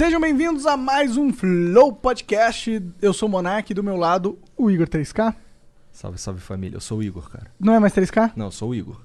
Sejam bem-vindos a mais um Flow Podcast. Eu sou o Monark e do meu lado o Igor 3K. Salve, salve família. Eu sou o Igor, cara. Não é mais 3K? Não, eu sou o Igor.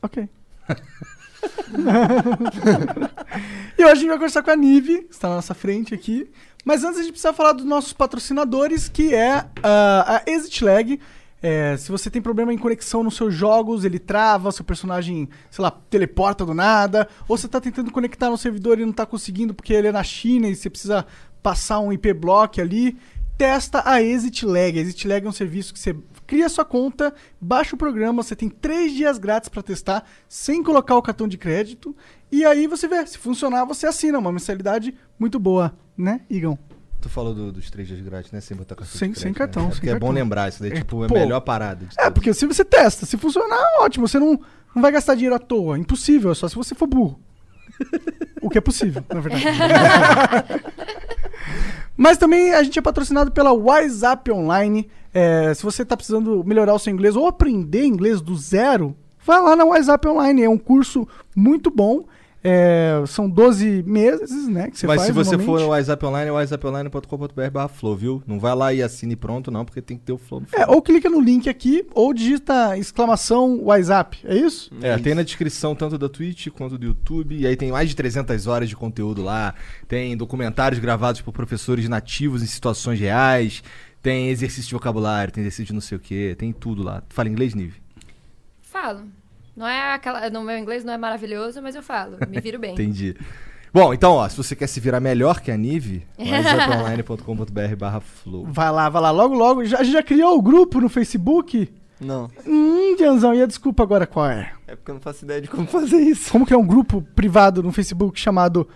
Ok. e hoje a gente vai conversar com a Nive, que está na nossa frente aqui. Mas antes a gente precisa falar dos nossos patrocinadores, que é ah, a Exit Lag. É, se você tem problema em conexão nos seus jogos, ele trava, seu personagem, sei lá, teleporta do nada, ou você está tentando conectar no servidor e não está conseguindo porque ele é na China e você precisa passar um IP block ali, testa a Exit Lag. A Exit Lag é um serviço que você cria sua conta, baixa o programa, você tem três dias grátis para testar, sem colocar o cartão de crédito, e aí você vê, se funcionar, você assina, uma mensalidade muito boa, né, Igão? Tu falou do- dos três dias grátis, né? Sem botar cartão. Sem- de sem crédito, cartão, Né? É sem porque é cartão. bom lembrar, isso daí, É, tipo, é a melhor parada. De É, todas. porque se você testa, se funcionar, ótimo, você não, não vai gastar dinheiro à toa, impossível, é só se você for burro. o que é possível, na verdade. Mas também a gente é patrocinado pela WhatsApp Online. É, se você está precisando melhorar o seu inglês ou aprender inglês do zero, vai lá na WhatsApp Online. É um curso muito bom. É, são 12 meses, né? Que você Mas faz se você for no WhatsApp Online, é whatsapponline.com.br barra flow, viu? Não vai lá e assine pronto, não, porque tem que ter o flow no É, ou clica no link aqui, ou digita exclamação WhatsApp. É isso? É, tem na descrição tanto da Twitch quanto do YouTube. E aí tem mais de 300 horas de conteúdo lá. Tem documentários gravados por professores nativos em situações reais. Tem exercício de vocabulário, tem exercício de não sei o quê. Tem tudo lá. Fala inglês, Nive? Falo. Não é aquela. No meu inglês não é maravilhoso, mas eu falo. Me viro bem. Entendi. Bom, então, ó, se você quer se virar melhor que a Nive, whatsapponline.com.br barra flow. Vai lá, vai lá. Logo, logo. Já, a gente já criou o grupo no Facebook? Não, Hum, Dianzão, e a desculpa agora qual é? é porque eu não faço ideia de como fazer isso. Como que é um grupo privado no Facebook chamado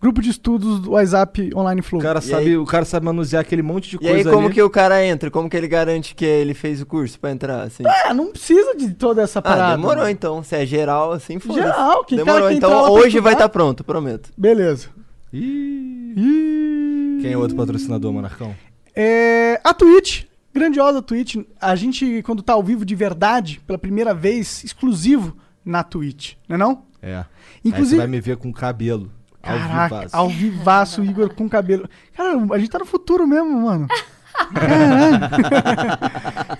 Grupo de Estudos do WhatsApp Online Flow? O cara, E sabe, aí? o cara sabe manusear aquele monte de E coisa aí, como ali. que o cara entra? Como que ele garante que ele fez o curso pra entrar, assim? É, não precisa de toda essa parada. Ah, demorou então. Se é geral, assim, foda Geral, quem Demorou, cara que então hoje vai estar pronto, prometo. Beleza. Ih, E... Quem é o outro patrocinador, Monarcão? É, a Twitch, grandiosa Twitch. A gente, quando tá ao vivo de verdade, pela primeira vez, exclusivo na Twitch, não é não? É. Aí Inclusive- você vai me ver com cabelo. Caraca, ao vivaço, Igor com cabelo. Cara, a gente tá no futuro mesmo, mano. Caralho.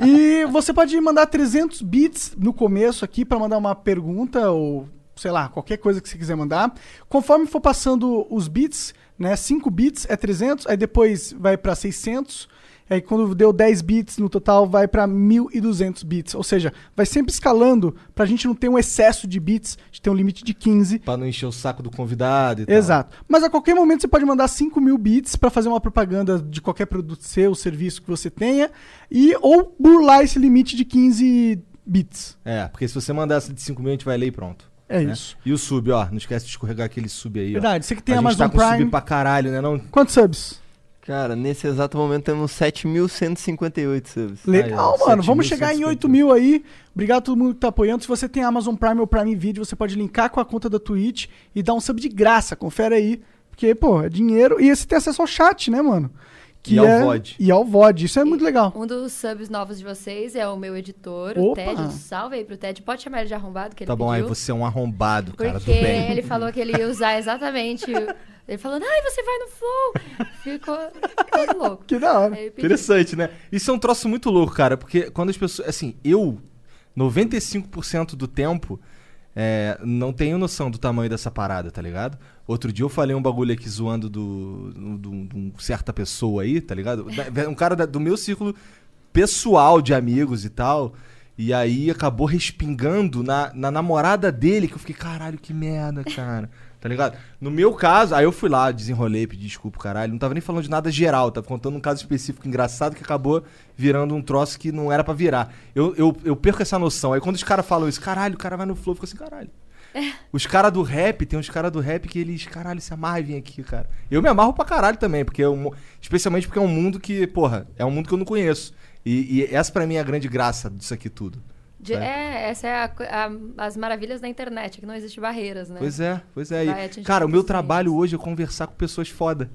e você pode mandar 300 bits no começo aqui pra mandar uma pergunta ou, sei lá, qualquer coisa que você quiser mandar. Conforme for passando os bits, né, 5 bits é 300, aí depois vai pra 600, aí quando deu 10 bits no total vai pra 1200 bits. Ou seja, vai sempre escalando pra gente não ter um excesso de bits, a gente tem um limite de 15. Pra não encher o saco do convidado e tal. Exato. Mas a qualquer momento você pode mandar 5 mil bits para fazer uma propaganda de qualquer produto seu, serviço que você tenha, e ou burlar esse limite de 15 bits. É, porque se você mandar essa de 5 mil, a gente vai ler e pronto. É né? isso. E o sub, ó. Não esquece de escorregar aquele sub aí, ó. Verdade. Você que tem a Amazon gente tá com Prime. sub pra caralho, né? Não... Quantos subs? Cara, nesse exato momento temos 7.158 subs. Legal, Aí, ó, mano. Vamos chegar em 7.150. 8 mil aí. Obrigado a todo mundo que tá apoiando. Se você tem Amazon Prime ou Prime Video, você pode linkar com a conta da Twitch e dar um sub de graça. Confere aí. Porque, pô, é dinheiro. E você tem acesso ao chat, né, mano? E ao é... VOD. E ao VOD. Isso é muito legal. Um dos subs novos de vocês é o meu editor, Opa! o Ted. Um salve aí pro Ted. Pode chamar ele de arrombado, que ele Tá bom, aí pediu. você é um arrombado, cara, Porque do bem. ele falou que ele ia usar exatamente. Ele falou, ai, você vai no flow. Ficou todo louco. Que da hora. Interessante, né? Isso é um troço muito louco, cara, porque quando as pessoas. Assim, eu, 95% do tempo, é, não tenho noção do tamanho dessa parada, tá ligado? Outro dia eu falei um bagulho aqui zoando do, do, do- de certa pessoa aí, tá ligado? Um cara da- do meu círculo pessoal de amigos e tal. E aí acabou respingando na, na namorada dele, que eu fiquei, caralho, que merda, cara. Tá ligado? No meu caso, aí eu fui lá, desenrolei, pedi desculpa, caralho. Não tava nem falando de nada geral, tava contando um caso específico engraçado que acabou virando um troço que não era pra virar. Eu, eu, eu perco essa noção. Aí quando os caras falam isso, caralho, o cara vai no flow, fica assim, caralho. Os caras do rap, tem uns caras do rap que eles, caralho, se amarram vir aqui, cara. Eu me amarro pra caralho também, porque é um, especialmente porque é um mundo que, porra, é um mundo que eu não conheço. E, e essa pra mim é a grande graça disso aqui tudo. De- é, essa é a a- as maravilhas da internet, que não existe barreiras, né? Pois é, pois é. E, cara, o meu trabalho hoje é conversar com pessoas foda.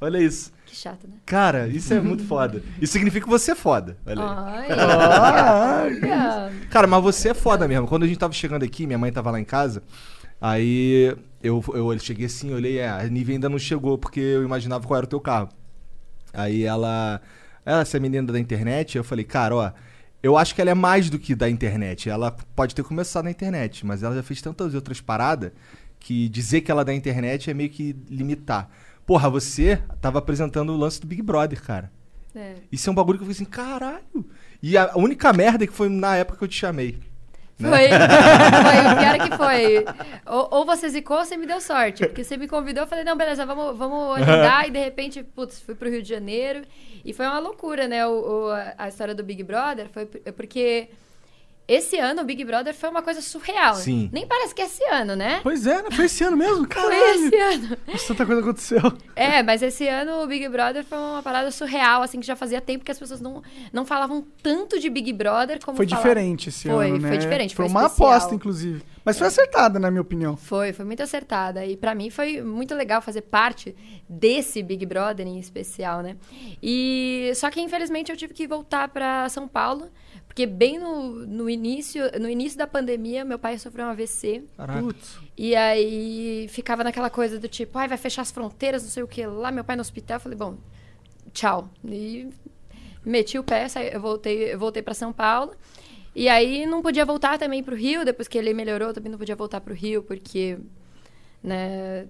Olha isso. Que chato, né? Cara, isso é muito foda. Isso significa que você é foda. Olha aí. Ai, Ah, olha. Cara, mas você é foda mesmo. Quando a gente tava chegando aqui, minha mãe tava lá em casa, aí eu, eu, eu cheguei assim, olhei, é, a Nive ainda não chegou, porque eu imaginava qual era o teu carro. Aí ela, ela, essa menina da internet, eu falei, cara, ó, eu acho que ela é mais do que da internet. Ela pode ter começado na internet, mas ela já fez tantas outras paradas que dizer que ela é da internet é meio que limitar. Porra, você tava apresentando o lance do Big Brother, cara. É. Isso é um bagulho que eu falei assim, caralho. E a única merda é que foi na época que eu te chamei. Né? Foi, foi, o pior é que foi. Ou, ou você zicou ou você me deu sorte. Porque você me convidou, eu falei, não, beleza, vamos, vamos agendar. e de repente, putz, fui pro Rio de Janeiro. E foi uma loucura, né? O, o- a- história do Big Brother foi p- porque esse ano o Big Brother foi uma coisa surreal. Sim. Nem parece que é esse ano, né? Pois é, né? Foi esse ano mesmo? Foi Caralho. esse ano. Nossa, tanta coisa aconteceu. É, mas esse ano o Big Brother foi uma parada surreal, assim, que já fazia tempo que as pessoas não, não falavam tanto de Big Brother como Foi falavam- diferente esse Foi, ano, né? foi diferente, Foi, foi uma especial. aposta, inclusive. Mas foi acertada, na minha opinião. Foi, foi muito acertada. E pra mim foi muito legal fazer parte desse Big Brother em especial, né? E só que infelizmente eu tive que voltar pra São Paulo, porque bem no, no início, no início da pandemia, meu pai sofreu um AVC. Caraca. E aí ficava naquela coisa do tipo, ai, vai fechar as fronteiras, não sei o que lá, meu pai no hospital, eu falei, bom, tchau. E meti o pé, saí, eu voltei, eu voltei para São Paulo. E aí não podia voltar também pro Rio, depois que ele melhorou, também não podia voltar pro Rio, porque né,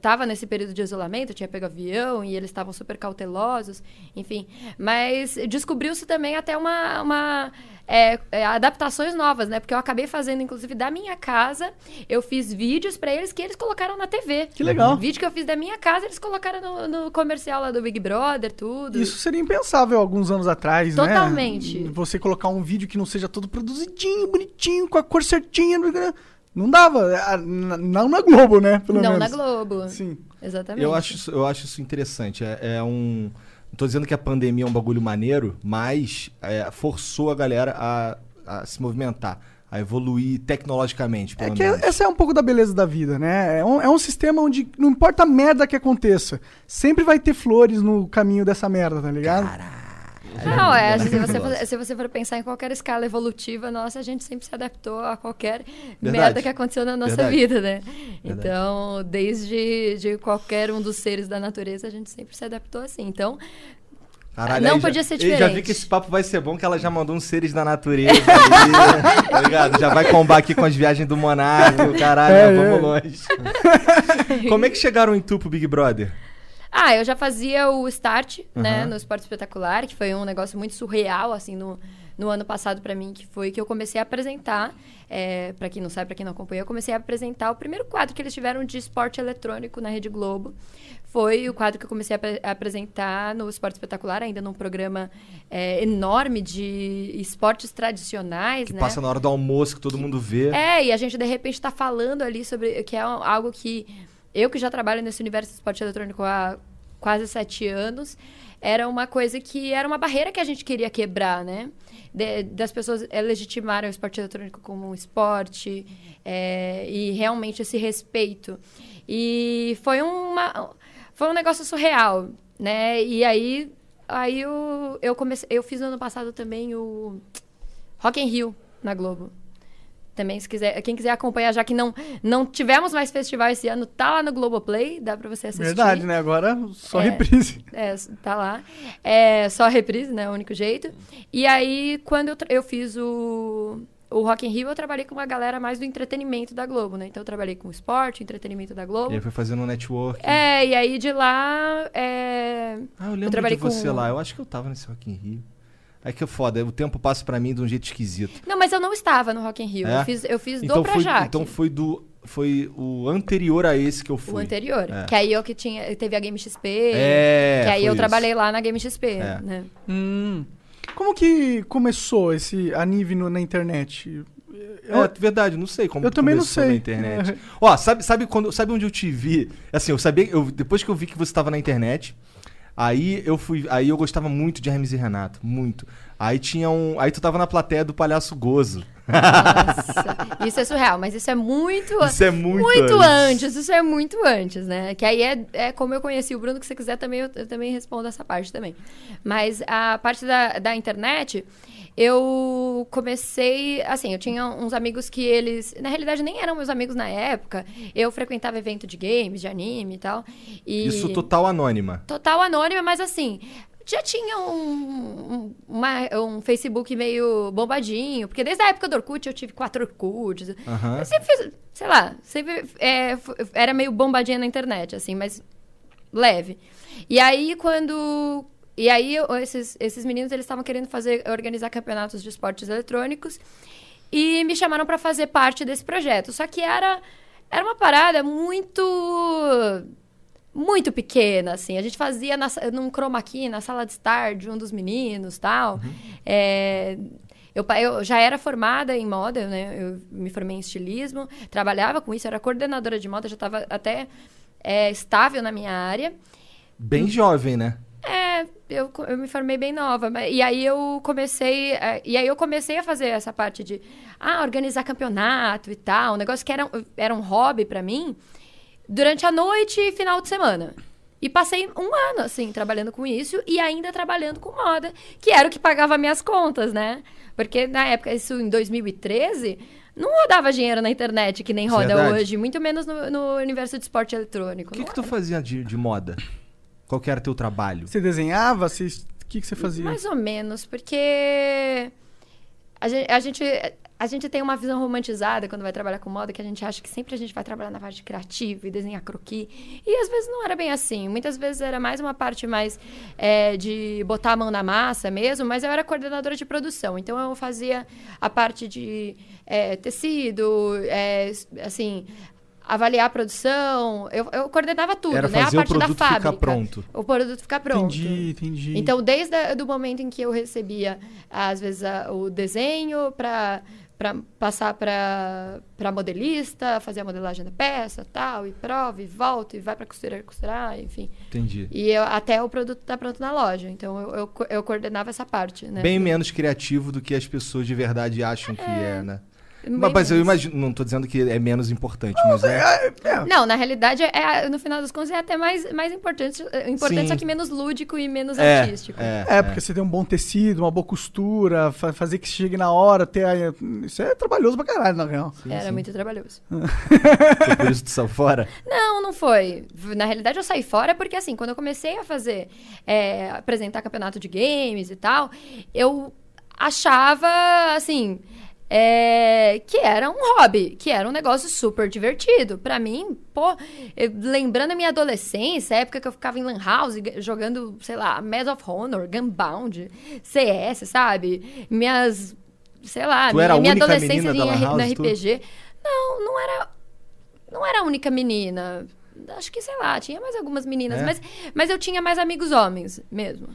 tava nesse período de isolamento, tinha pego avião e eles estavam super cautelosos, enfim. Mas descobriu-se também até uma, uma é, é, adaptações novas, né? Porque eu acabei fazendo, inclusive, da minha casa, eu fiz vídeos pra eles que eles colocaram na TV. Que legal. Vídeo que eu fiz da minha casa, eles colocaram no, no comercial lá do Big Brother, tudo. Isso seria impensável alguns anos atrás, né? Totalmente. Você colocar um vídeo que não seja todo produzidinho, bonitinho, com a cor certinha. Não dava. N- Não na Globo, né? Pelo Não menos. na Globo. Sim. Exatamente. Eu acho, isso- eu acho isso interessante. É, é um. Não tô dizendo que a pandemia é um bagulho maneiro, mas é, forçou a galera a, a se movimentar, a evoluir tecnologicamente, É pelo que menos. essa é um pouco da beleza da vida, né? É um, é um sistema onde não importa a merda que aconteça, sempre vai ter flores no caminho dessa merda, tá ligado? Não, é, se você, Maravilhosa. for, se você for pensar em qualquer escala evolutiva, nossa, a gente sempre se adaptou a qualquer Verdade. merda que aconteceu na nossa Verdade. vida, né? Verdade. Então, desde de qualquer um dos seres da natureza, a gente sempre se adaptou assim. Então, Caralho, Não aí já- podia ser Eu já vi diferente. que esse papo vai ser bom, que ela já mandou uns seres da natureza ali, tá ligado? Já vai combar aqui com as viagens do Monarco, caralho, É, nós é. vamos longe. Como é que chegaram em tu pro Big Brother? Ah, eu já fazia o Start, né, Aham. no Esporte Espetacular, que foi um negócio muito surreal, assim, no, no ano passado pra mim, que foi que eu comecei a apresentar, é, para quem não sabe, pra quem não acompanha, eu comecei a apresentar o primeiro quadro que eles tiveram de esporte eletrônico na Rede Globo. Foi o quadro que eu comecei a, a apresentar no Esporte Espetacular, ainda num programa é, enorme de esportes tradicionais, Que né? passa na hora do almoço, que todo mundo vê. É, e a gente de repente está falando ali sobre que é algo que eu que já trabalho nesse universo do esporte eletrônico há quase sete anos, era uma coisa que era uma barreira que a gente queria quebrar, né? De- das pessoas eh, legitimarem o esporte eletrônico como um esporte é, e realmente esse respeito. E foi uma foi um negócio surreal, né? E aí aí eu, eu comecei eu fiz no ano passado também o Rock in Rio na Globo. Também, se quiser, quem quiser acompanhar, já que não, não tivemos mais festival esse ano, tá lá no Globoplay, dá pra você assistir. Verdade, né? Agora só É. reprise. É, tá lá. É só reprise, né? O único jeito. E aí, quando eu, eu fiz o, o Rock in Rio, eu trabalhei com uma galera mais do entretenimento da Globo, né? Então, eu trabalhei com esporte, entretenimento da Globo. E aí foi fazendo um network. É, e aí de lá. é, Ah, eu lembro trabalhei de você com- lá. Eu acho que eu tava nesse Rock in Rio. Aí que é foda, o tempo passa pra mim de um jeito esquisito. Não, mas eu não estava no Rock in Rio. É? Eu fiz, eu fiz Então do foi, Projac. então foi do foi o anterior a esse que eu fui. O anterior. É. Que aí eu que tinha. Teve a Game XP. É, Que aí eu isso. trabalhei lá na Game XP, É. né? Hum. Como que começou esse a Nive no- na internet? É verdade, não sei como Eu também não começou sei. na internet. Ó, sabe, sabe, quando, sabe onde eu te vi? Assim, eu sabia, eu, depois que eu vi que você estava na internet, aí eu fui, aí eu gostava muito de Hermes e Renato, muito. Aí tinha um, aí tu tava na plateia do Palhaço Gozo. Nossa, isso é surreal, mas isso é muito. Isso é muito muito antes. antes. Isso é muito antes, né? Que aí é, é como eu conheci o Bruno, que se quiser também, eu, eu também respondo essa parte também. Mas a parte da, da internet, eu comecei. Assim, eu tinha uns amigos que eles. Na realidade, nem eram meus amigos na época. Eu frequentava evento de games, de anime e tal. E... Isso total anônima. Total anônima, mas assim, já tinha um, um, uma- um Facebook meio bombadinho, porque desde a época do Orkut eu tive quatro Orkuts. Aham. Eu sempre fiz, sei lá, sempre é, era meio bombadinha na internet, assim, mas leve. E aí, quando. E aí, esses, esses meninos, eles estavam querendo fazer, organizar campeonatos de esportes eletrônicos e me chamaram para fazer parte desse projeto. Só que era, era uma parada muito muito pequena, assim. A gente fazia na, num chroma key, na sala de estar de um dos meninos tal. É, eu, eu já era formada em moda, né? Eu me formei em estilismo, trabalhava com isso, era coordenadora de moda, já estava até é, estável na minha área. Bem jovem, né? É, eu, eu me formei bem nova. E aí eu comecei. é, E aí eu comecei a fazer essa parte de ah, organizar campeonato e tal. Um negócio que era, um- era um hobby pra mim durante a noite e final de semana. E passei um ano, assim, trabalhando com isso e ainda trabalhando com moda, que era o que pagava minhas contas, né? Porque na época, isso em 2013, não rodava dinheiro na internet que nem roda verdade. hoje, muito menos no, no universo de esporte eletrônico. O que que tu fazia de, de moda? Qual que era teu trabalho? Você desenhava? Você... O que, que você fazia? Mais ou menos, porque a gente, a gente, a gente tem uma visão romantizada quando vai trabalhar com moda, que a gente acha que sempre a gente vai trabalhar na parte criativa e desenhar croquis. E às vezes não era bem assim. Muitas vezes era mais uma parte mais é, de botar a mão na massa mesmo, mas eu era coordenadora de produção. Então eu fazia a parte de é, tecido, é, assim. Avaliar a produção, eu, eu coordenava tudo, Era né? A parte da produto ficar fábrica. pronto. O produto ficar pronto. Entendi, entendi. Então, desde o momento em que eu recebia, às vezes, a- o desenho para passar para modelista, fazer a modelagem da peça, tal, e prova, e volta, e vai para costureira costurar, enfim. Entendi. E eu- até o produto tá pronto na loja. Então, eu, eu, eu coordenava essa parte, né? Bem menos criativo do que as pessoas de verdade acham que é, né? Mas, mas eu imagino, não tô dizendo que é menos importante, mas é. Não, na realidade, é, no final das contas, é até mais, mais importante, é importante Sim. só que menos lúdico e menos É, artístico. é, É, porque você tem um bom tecido, uma boa costura, fa- fazer que chegue na hora, ter a... Isso é trabalhoso pra caralho, na real. Era muito trabalhoso. Foi por isso que tu saiu fora? Não, não foi. Na realidade, eu saí fora porque, assim, quando eu comecei a fazer, é, apresentar campeonato de games e tal, eu achava, assim, é, que era um hobby, que era um negócio super divertido. Pra mim, pô, eu- lembrando a minha adolescência, a época que eu ficava em Lan House jogando, sei lá, Medal of Honor, Gunbound, CS, sabe? Minhas. Sei lá, Tu minha, era a minha única adolescência em House, no tu? RPG. Não, não era não era a única menina. Acho que, sei lá, tinha mais algumas meninas. É? Mas, mas eu tinha mais amigos homens mesmo.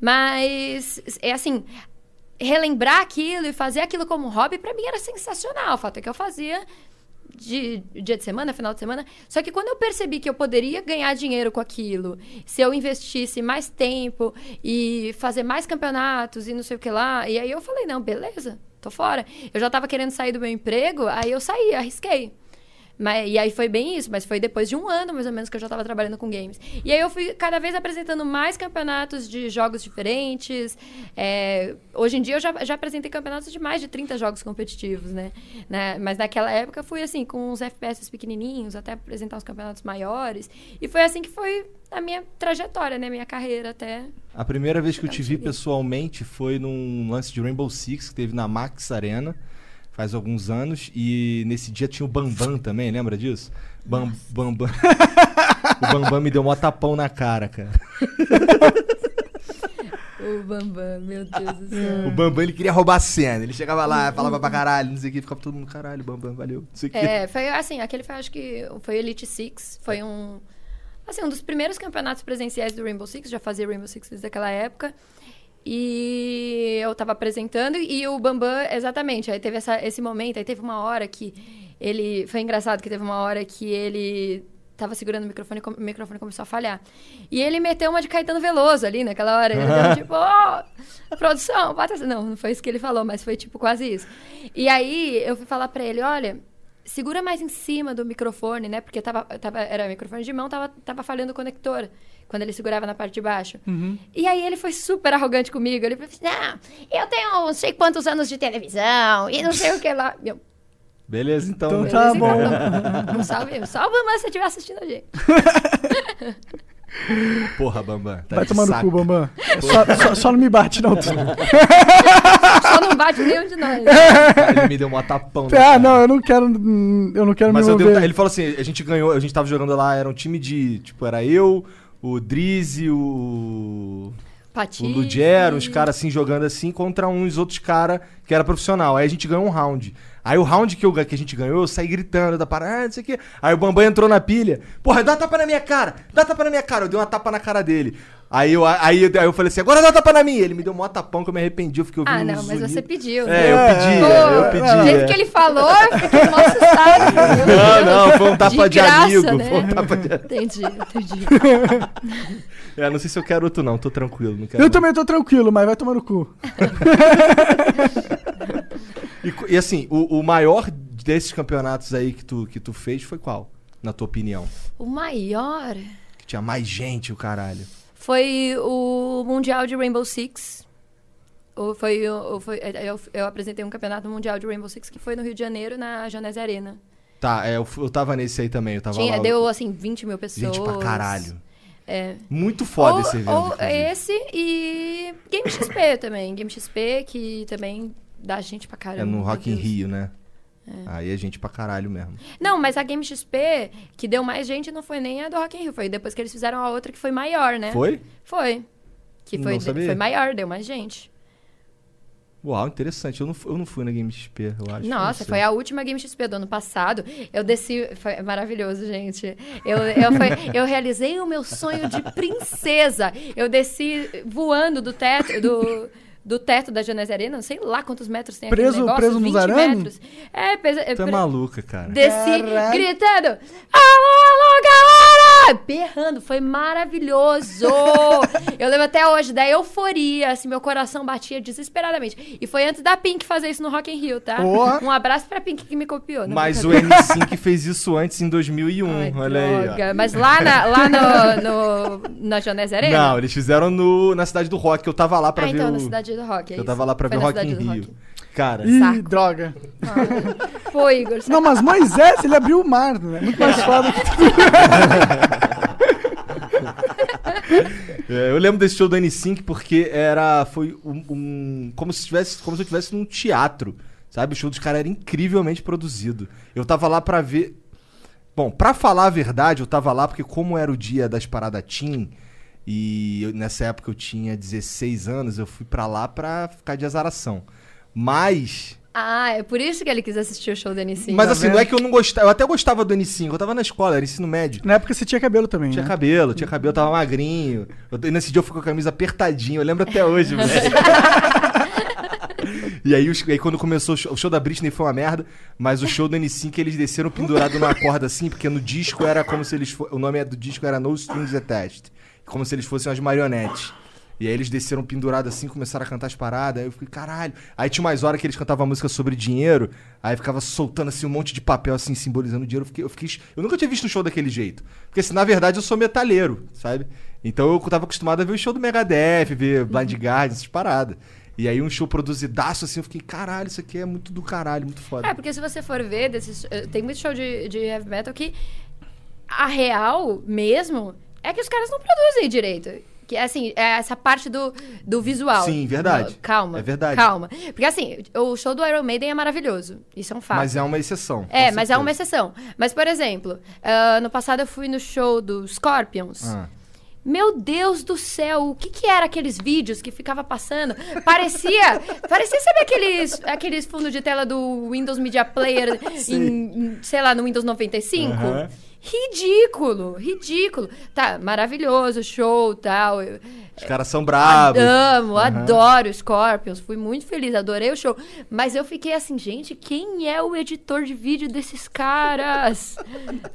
Mas, é assim, relembrar aquilo e fazer aquilo como hobby, pra mim era sensacional. O fato é que eu fazia de dia de semana, final de semana. Só que quando eu percebi que eu poderia ganhar dinheiro com aquilo, se eu investisse mais tempo e fazer mais campeonatos e não sei o que lá, e aí eu falei, não, beleza, tô fora. Eu já tava querendo sair do meu emprego, aí eu saí, arrisquei. Mas, e aí foi bem isso, mas foi depois de um ano, mais ou menos, que eu já estava trabalhando com games. E aí eu fui cada vez apresentando mais campeonatos de jogos diferentes. É, hoje em dia eu já, já apresentei campeonatos de mais de 30 jogos competitivos, né? né? Mas naquela época fui assim, com uns FPS pequenininhos, até apresentar os campeonatos maiores. E foi assim que foi a minha trajetória, né? Minha carreira até. A primeira vez que eu te vi pessoalmente foi num lance de Rainbow Six que teve na Max Arena faz alguns anos e nesse dia tinha o Bambam também, lembra disso? Bam, Bambam. o Bambam me deu um tapão na cara, cara. O Bambam, meu Deus do céu. O Bambam ele queria roubar a cena. Ele chegava lá, falava pra caralho, não sei o que, ficava todo mundo caralho, Bambam, valeu, não sei o que. É, foi assim, aquele foi, acho que foi Elite Six, foi um, assim, um dos primeiros campeonatos presenciais do Rainbow Six, já fazia Rainbow Six desde aquela época. E eu tava apresentando e o Bambam, exatamente. Aí teve essa, esse momento, aí teve uma hora que ele. Foi engraçado que teve uma hora que ele tava segurando o microfone e o microfone começou a falhar. E ele meteu uma de Caetano Veloso ali naquela hora. Ele deu tipo, ó, produção, bota essa-" Não, não foi isso que ele falou, mas foi tipo quase isso. E aí eu fui falar pra ele: olha. Segura mais em cima do microfone, né? Porque tava, tava, era microfone de mão, tava, tava falhando o conector. Quando ele segurava na parte de baixo. E aí ele foi super arrogante comigo. Ele falou assim: Não, eu tenho não sei quantos anos de televisão e não sei o que lá. Eu, Beleza, então. Então tá bom. então. Um salve, salve, mas se você estiver assistindo a gente. Porra, Bambam. Tá Vai tomar no saco. cu, Bambam. Só, só- só não me bate, não. Só não bate nenhum de nós. Cara, Ele me deu um tapão. né, Ah, cara? não, eu não quero. Eu não quero Mas me eu ele falou assim: a gente ganhou, a gente tava jogando lá, era um time de. Tipo, era eu, o Drizzy, o. Patife. O Lugero, uns caras assim jogando assim contra uns outros caras que era profissional. Aí a gente ganhou um round. Aí o round que, eu, que a gente ganhou, eu saí gritando da parada, ah, não sei o quê. Aí o Bambam entrou na pilha. Porra, dá uma tapa na minha cara, dá uma tapa na minha cara. Eu dei uma tapa na cara dele. Aí eu, aí, eu- aí eu falei assim, agora dá tapa na minha. Ele me deu um maior tapão que eu me arrependi, eu fiquei ouvindo Ah, não, mas zunido. você pediu. É, eu pedi, Pô, eu pedi. Do jeito é. que ele falou, eu fiquei mó assustada. meu Não, não, foi um tapa de, graça, amigo. né? Foi um tapa de... Entendi, entendi. É, não sei se eu quero outro não, tô tranquilo, não quero Eu não. também tô tranquilo, mas vai tomar no cu. E, e assim, o, o maior desses campeonatos aí que tu, que tu fez foi qual? Na tua opinião? O maior Que tinha mais gente, o caralho. Foi o Mundial de Rainbow Six. Ou foi, ou foi, eu, eu apresentei um campeonato mundial de Rainbow Six que foi no Rio de Janeiro, na Janese Arena. Tá, é, eu, eu tava nesse aí também, eu tava Tinha, lá. deu, assim, 20 mil pessoas. Gente pra caralho. É. Muito foda ou, esse evento. ou esse e Game XP também. Game XP, que também dá gente pra caramba. É no Rock in. É. Rio, né? Aí é gente pra caralho mesmo. Não, mas a Game XP, que deu mais gente, não foi nem a do Rock in Rio. Foi depois que eles fizeram a outra que foi maior, né? Foi? Foi. Que foi, foi maior, deu mais gente. Uau, interessante. Eu não, eu não fui na Game XP, eu acho. Nossa, foi a última Game XP do ano passado. Eu desci. Foi maravilhoso, gente. Eu, eu, foi- eu realizei o meu sonho de princesa. Eu desci voando do teto. Do, do teto da Janese Arena, não sei lá quantos metros tem Preso- aquele negócio, preso nos 20 arames? metros. É, pesa, é, é pre- maluca, cara. Desci Caralho. gritando: Alô, Berrando, foi maravilhoso! eu lembro até hoje da euforia, assim, meu coração batia desesperadamente. E foi antes da Pink fazer isso no Rock in Rio, tá? Porra. Um abraço pra Pink que me copiou. Mas o brincadeira. N5 fez isso antes, em 2001. Ai, olha aí. droga. ó. Mas lá na, lá no, no, na Janese Arena? Não, eles fizeram no, na cidade do rock, que eu tava lá pra ah, ver então, o... na Cidade do Rock. é Eu isso. tava lá pra Foi ver Rock in Rio. Rock. Cara, Ih, Saco. droga. Foi, Igor. Não, mas Moisés, ele abriu o mar, né? Muito mais foda que É, eu lembro desse show do N5 porque era foi um, um- como se tivesse como se eu estivesse num teatro, sabe? O show dos caras era incrivelmente produzido. Eu tava lá pra ver Bom, pra falar a verdade, eu tava lá porque como era o dia das paradas Team e eu- nessa época eu tinha 16 anos, eu fui pra lá pra ficar de azaração. Mas Ah, é por isso que ele quis assistir o show do N5. mas tá assim, não é que eu não gostava, eu até gostava do N5, eu tava na escola, era ensino médio. Na época você tinha cabelo também, Tinha né? cabelo, tinha cabelo, tava magrinho. Eu- nesse dia eu fui com a camisa apertadinha, eu lembro até hoje, velho. E aí, os- aí quando começou o show, o show da Britney foi uma merda, mas o show do N5 eles desceram pendurado numa corda assim, porque no disco era como se eles fo- o nome do disco era No Strings Attached, como se eles fossem umas marionetes. E aí eles desceram pendurado assim, começaram a cantar as paradas, aí eu fiquei, caralho. Aí tinha umas horas que eles cantavam música sobre dinheiro, aí ficava soltando assim um monte de papel assim, simbolizando dinheiro. Eu fiquei, eu fiquei. Eu nunca tinha visto um show daquele jeito. Porque assim, na verdade eu sou metalheiro, sabe? Então eu tava acostumado a ver o show do Megadeth, ver Blind Guardian, essas paradas. E aí um show produzidaço assim, eu fiquei, caralho, isso aqui é muito do caralho, muito foda. É, porque se você for ver, desses, eh, tem muito show de, de heavy metal que a real mesmo é que os caras não produzem direito. Que assim, é essa parte do, do visual. Sim, verdade. Calma. É verdade. Calma. Porque assim, o show do Iron Maiden é maravilhoso. Isso é um fato. Mas é uma exceção. É, mas é uma exceção. Mas, por exemplo, ah, no passado eu fui no show do Scorpions. Ah. Meu Deus do céu, o que que era aqueles vídeos que ficava passando? Parecia, parecia, sabe aqueles, aqueles fundos de tela do Windows Media Player em, em, sei lá, no Windows 95? Aham. Ridículo, ridículo. Tá, maravilhoso, show, tal. Os caras são bravos. amo, adoro Scorpions, fui muito feliz, adorei o show. Mas eu fiquei assim, gente, quem é o editor de vídeo desses caras?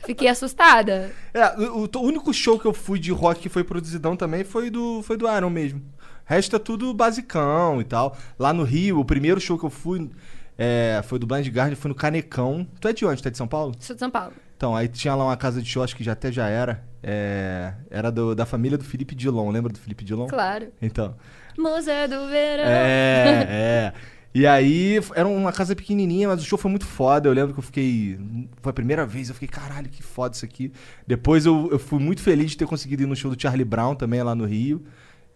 fiquei assustada. É, o, o- único show que eu fui de rock que foi produzidão também foi do, foi do Iron mesmo. O resto é tudo basicão e tal. Lá no Rio, o primeiro show que eu fui é, foi do Blind Guardian, foi no Canecão. Tu é de onde? Tu é de São Paulo? Sou de São Paulo. Então, aí tinha lá uma casa de show, acho que já até já era. É, era do- da família do Felipe Dilon. Lembra do Felipe Dilon? Claro. Então. Moça do verão. É, é. E aí, era uma casa pequenininha, mas o show foi muito foda. Eu lembro que eu fiquei. Foi a primeira vez, eu fiquei, caralho, que foda isso aqui. Depois eu, eu fui muito feliz de ter conseguido ir no show do Charlie Brown também, lá no Rio.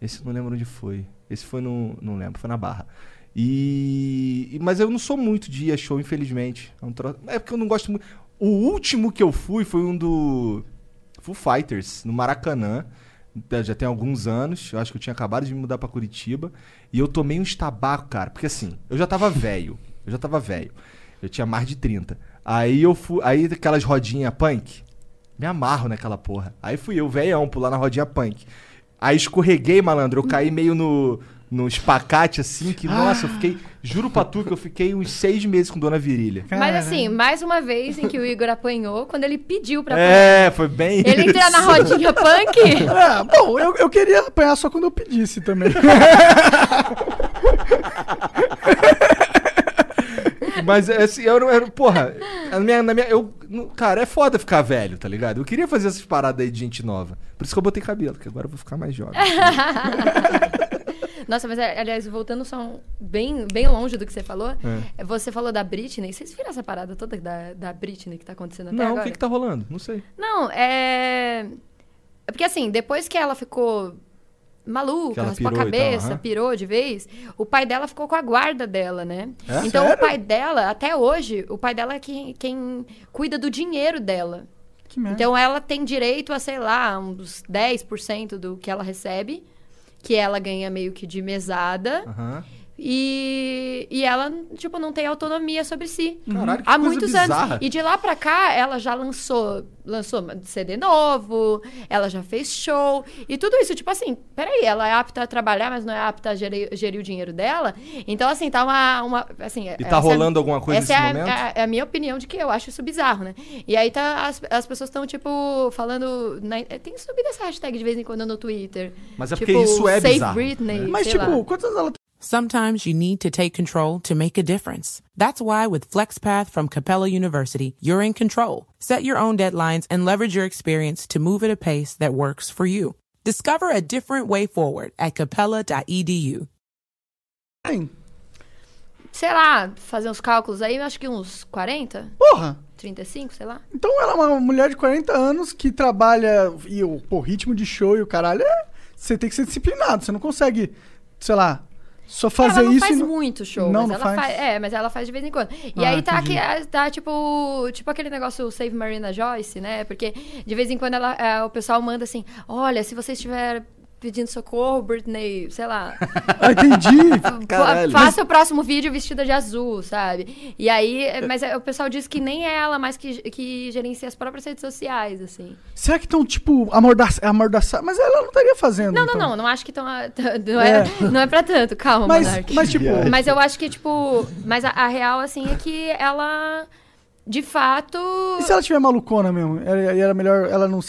Esse eu não lembro onde foi. Esse foi no. Não lembro, foi na Barra. E. e- Mas eu não sou muito de ir a show, infelizmente. É, um tro- é porque eu não gosto muito. O último que eu fui foi um do. Foo Fighters, no Maracanã. Já tem alguns anos. Eu acho que eu tinha acabado de me mudar pra Curitiba. E eu tomei uns tabaco, cara. Porque assim, eu já tava velho. Eu já tava velho. Eu tinha mais de 30. Aí eu fui. Aí aquelas rodinhas punk. Me amarro naquela porra. Aí fui eu, velhão, pular na rodinha punk. Aí escorreguei, malandro. Eu caí meio no, no espacate, assim, que, nossa, eu fiquei. Juro pra tu que eu fiquei uns seis meses com dona virilha. Mas assim, mais uma vez em que o Igor apanhou, quando ele pediu pra apanhar. É, foi bem Ele entrar na rodinha punk. É, bom, eu, eu queria apanhar só quando eu pedisse também. Mas assim, eu não era. Porra, na minha, na minha, eu, cara, é foda ficar velho, tá ligado? Eu queria fazer essas paradas aí de gente nova. Por isso que eu botei cabelo, que agora eu vou ficar mais jovem. Nossa, mas aliás, voltando só um- bem, bem longe do que você falou, É. você falou da Britney. Vocês viram essa parada toda da, da Britney que tá acontecendo até não, o agora? que que tá rolando? Não sei. Não, é. É porque assim, depois que ela ficou maluca, raspou a e tal, cabeça, aham. pirou de vez, o pai dela ficou com a guarda dela, né? É? Então Sério? o pai dela, até hoje, o pai dela é quem, quem cuida do dinheiro dela. Então ela tem direito a, sei lá, uns 10% do que ela recebe, que ela ganha meio que de mesada. Aham. E, e ela, tipo, não tem autonomia sobre si. Caralho, que Há muitos bizarra. anos. E de lá pra cá, ela já lançou, lançou CD novo, ela já fez show. E tudo isso, tipo assim, peraí, ela é apta a trabalhar, mas não é apta a gerir, gerir o dinheiro dela. Então, assim, tá uma. uma assim, E tá rolando alguma coisa essa nesse é a- momento? a- é a minha opinião de que eu acho isso bizarro, né? E aí tá, as, as pessoas estão, tipo, falando. na- tem subido essa hashtag de vez em quando no Twitter. Mas é tipo, porque isso é Save bizarro, Britney. né? Mas, tipo, lá. anos ela Sometimes you need to take control to make a difference. That's why with FlexPath from Capella University, you're in control. Set your own deadlines and leverage your experience to move at a pace that works for you. Discover a different way forward at capella.edu. Sei lá, fazer uns cálculos aí, acho que uns 40, Porra! 35, sei lá. Então ela é uma mulher de 40 anos que trabalha e o pô, ritmo de show e o caralho é. Você tem que ser disciplinado. Você não consegue, sei lá, só fazer ela não isso. faz e não- muito show, Não, mas não ela faz? faz. É, mas ela faz de vez em quando. E Ah, aí tá, entendi. aqui, tá tipo, tipo aquele negócio Save Marina Joyce, né? Porque de vez em quando ela, é, o pessoal manda assim: olha, se você estiver pedindo socorro, Britney, sei lá. Ah, entendi. Caralho. Faça o próximo vídeo vestida de azul, sabe? E aí, é, mas é, o pessoal diz que nem é ela mais que, que gerencia as próprias redes sociais, assim. Será que estão, tipo, amordaçar? Mas ela não estaria fazendo. Não, não, então. não, não acho que tão, não, é, não é pra tanto, calma, Mas, Monark. mas tipo, Mas eu acho que, tipo. Mas a, a real, assim, é que ela. De fato. e se ela tiver malucona mesmo? Era, era melhor ela não,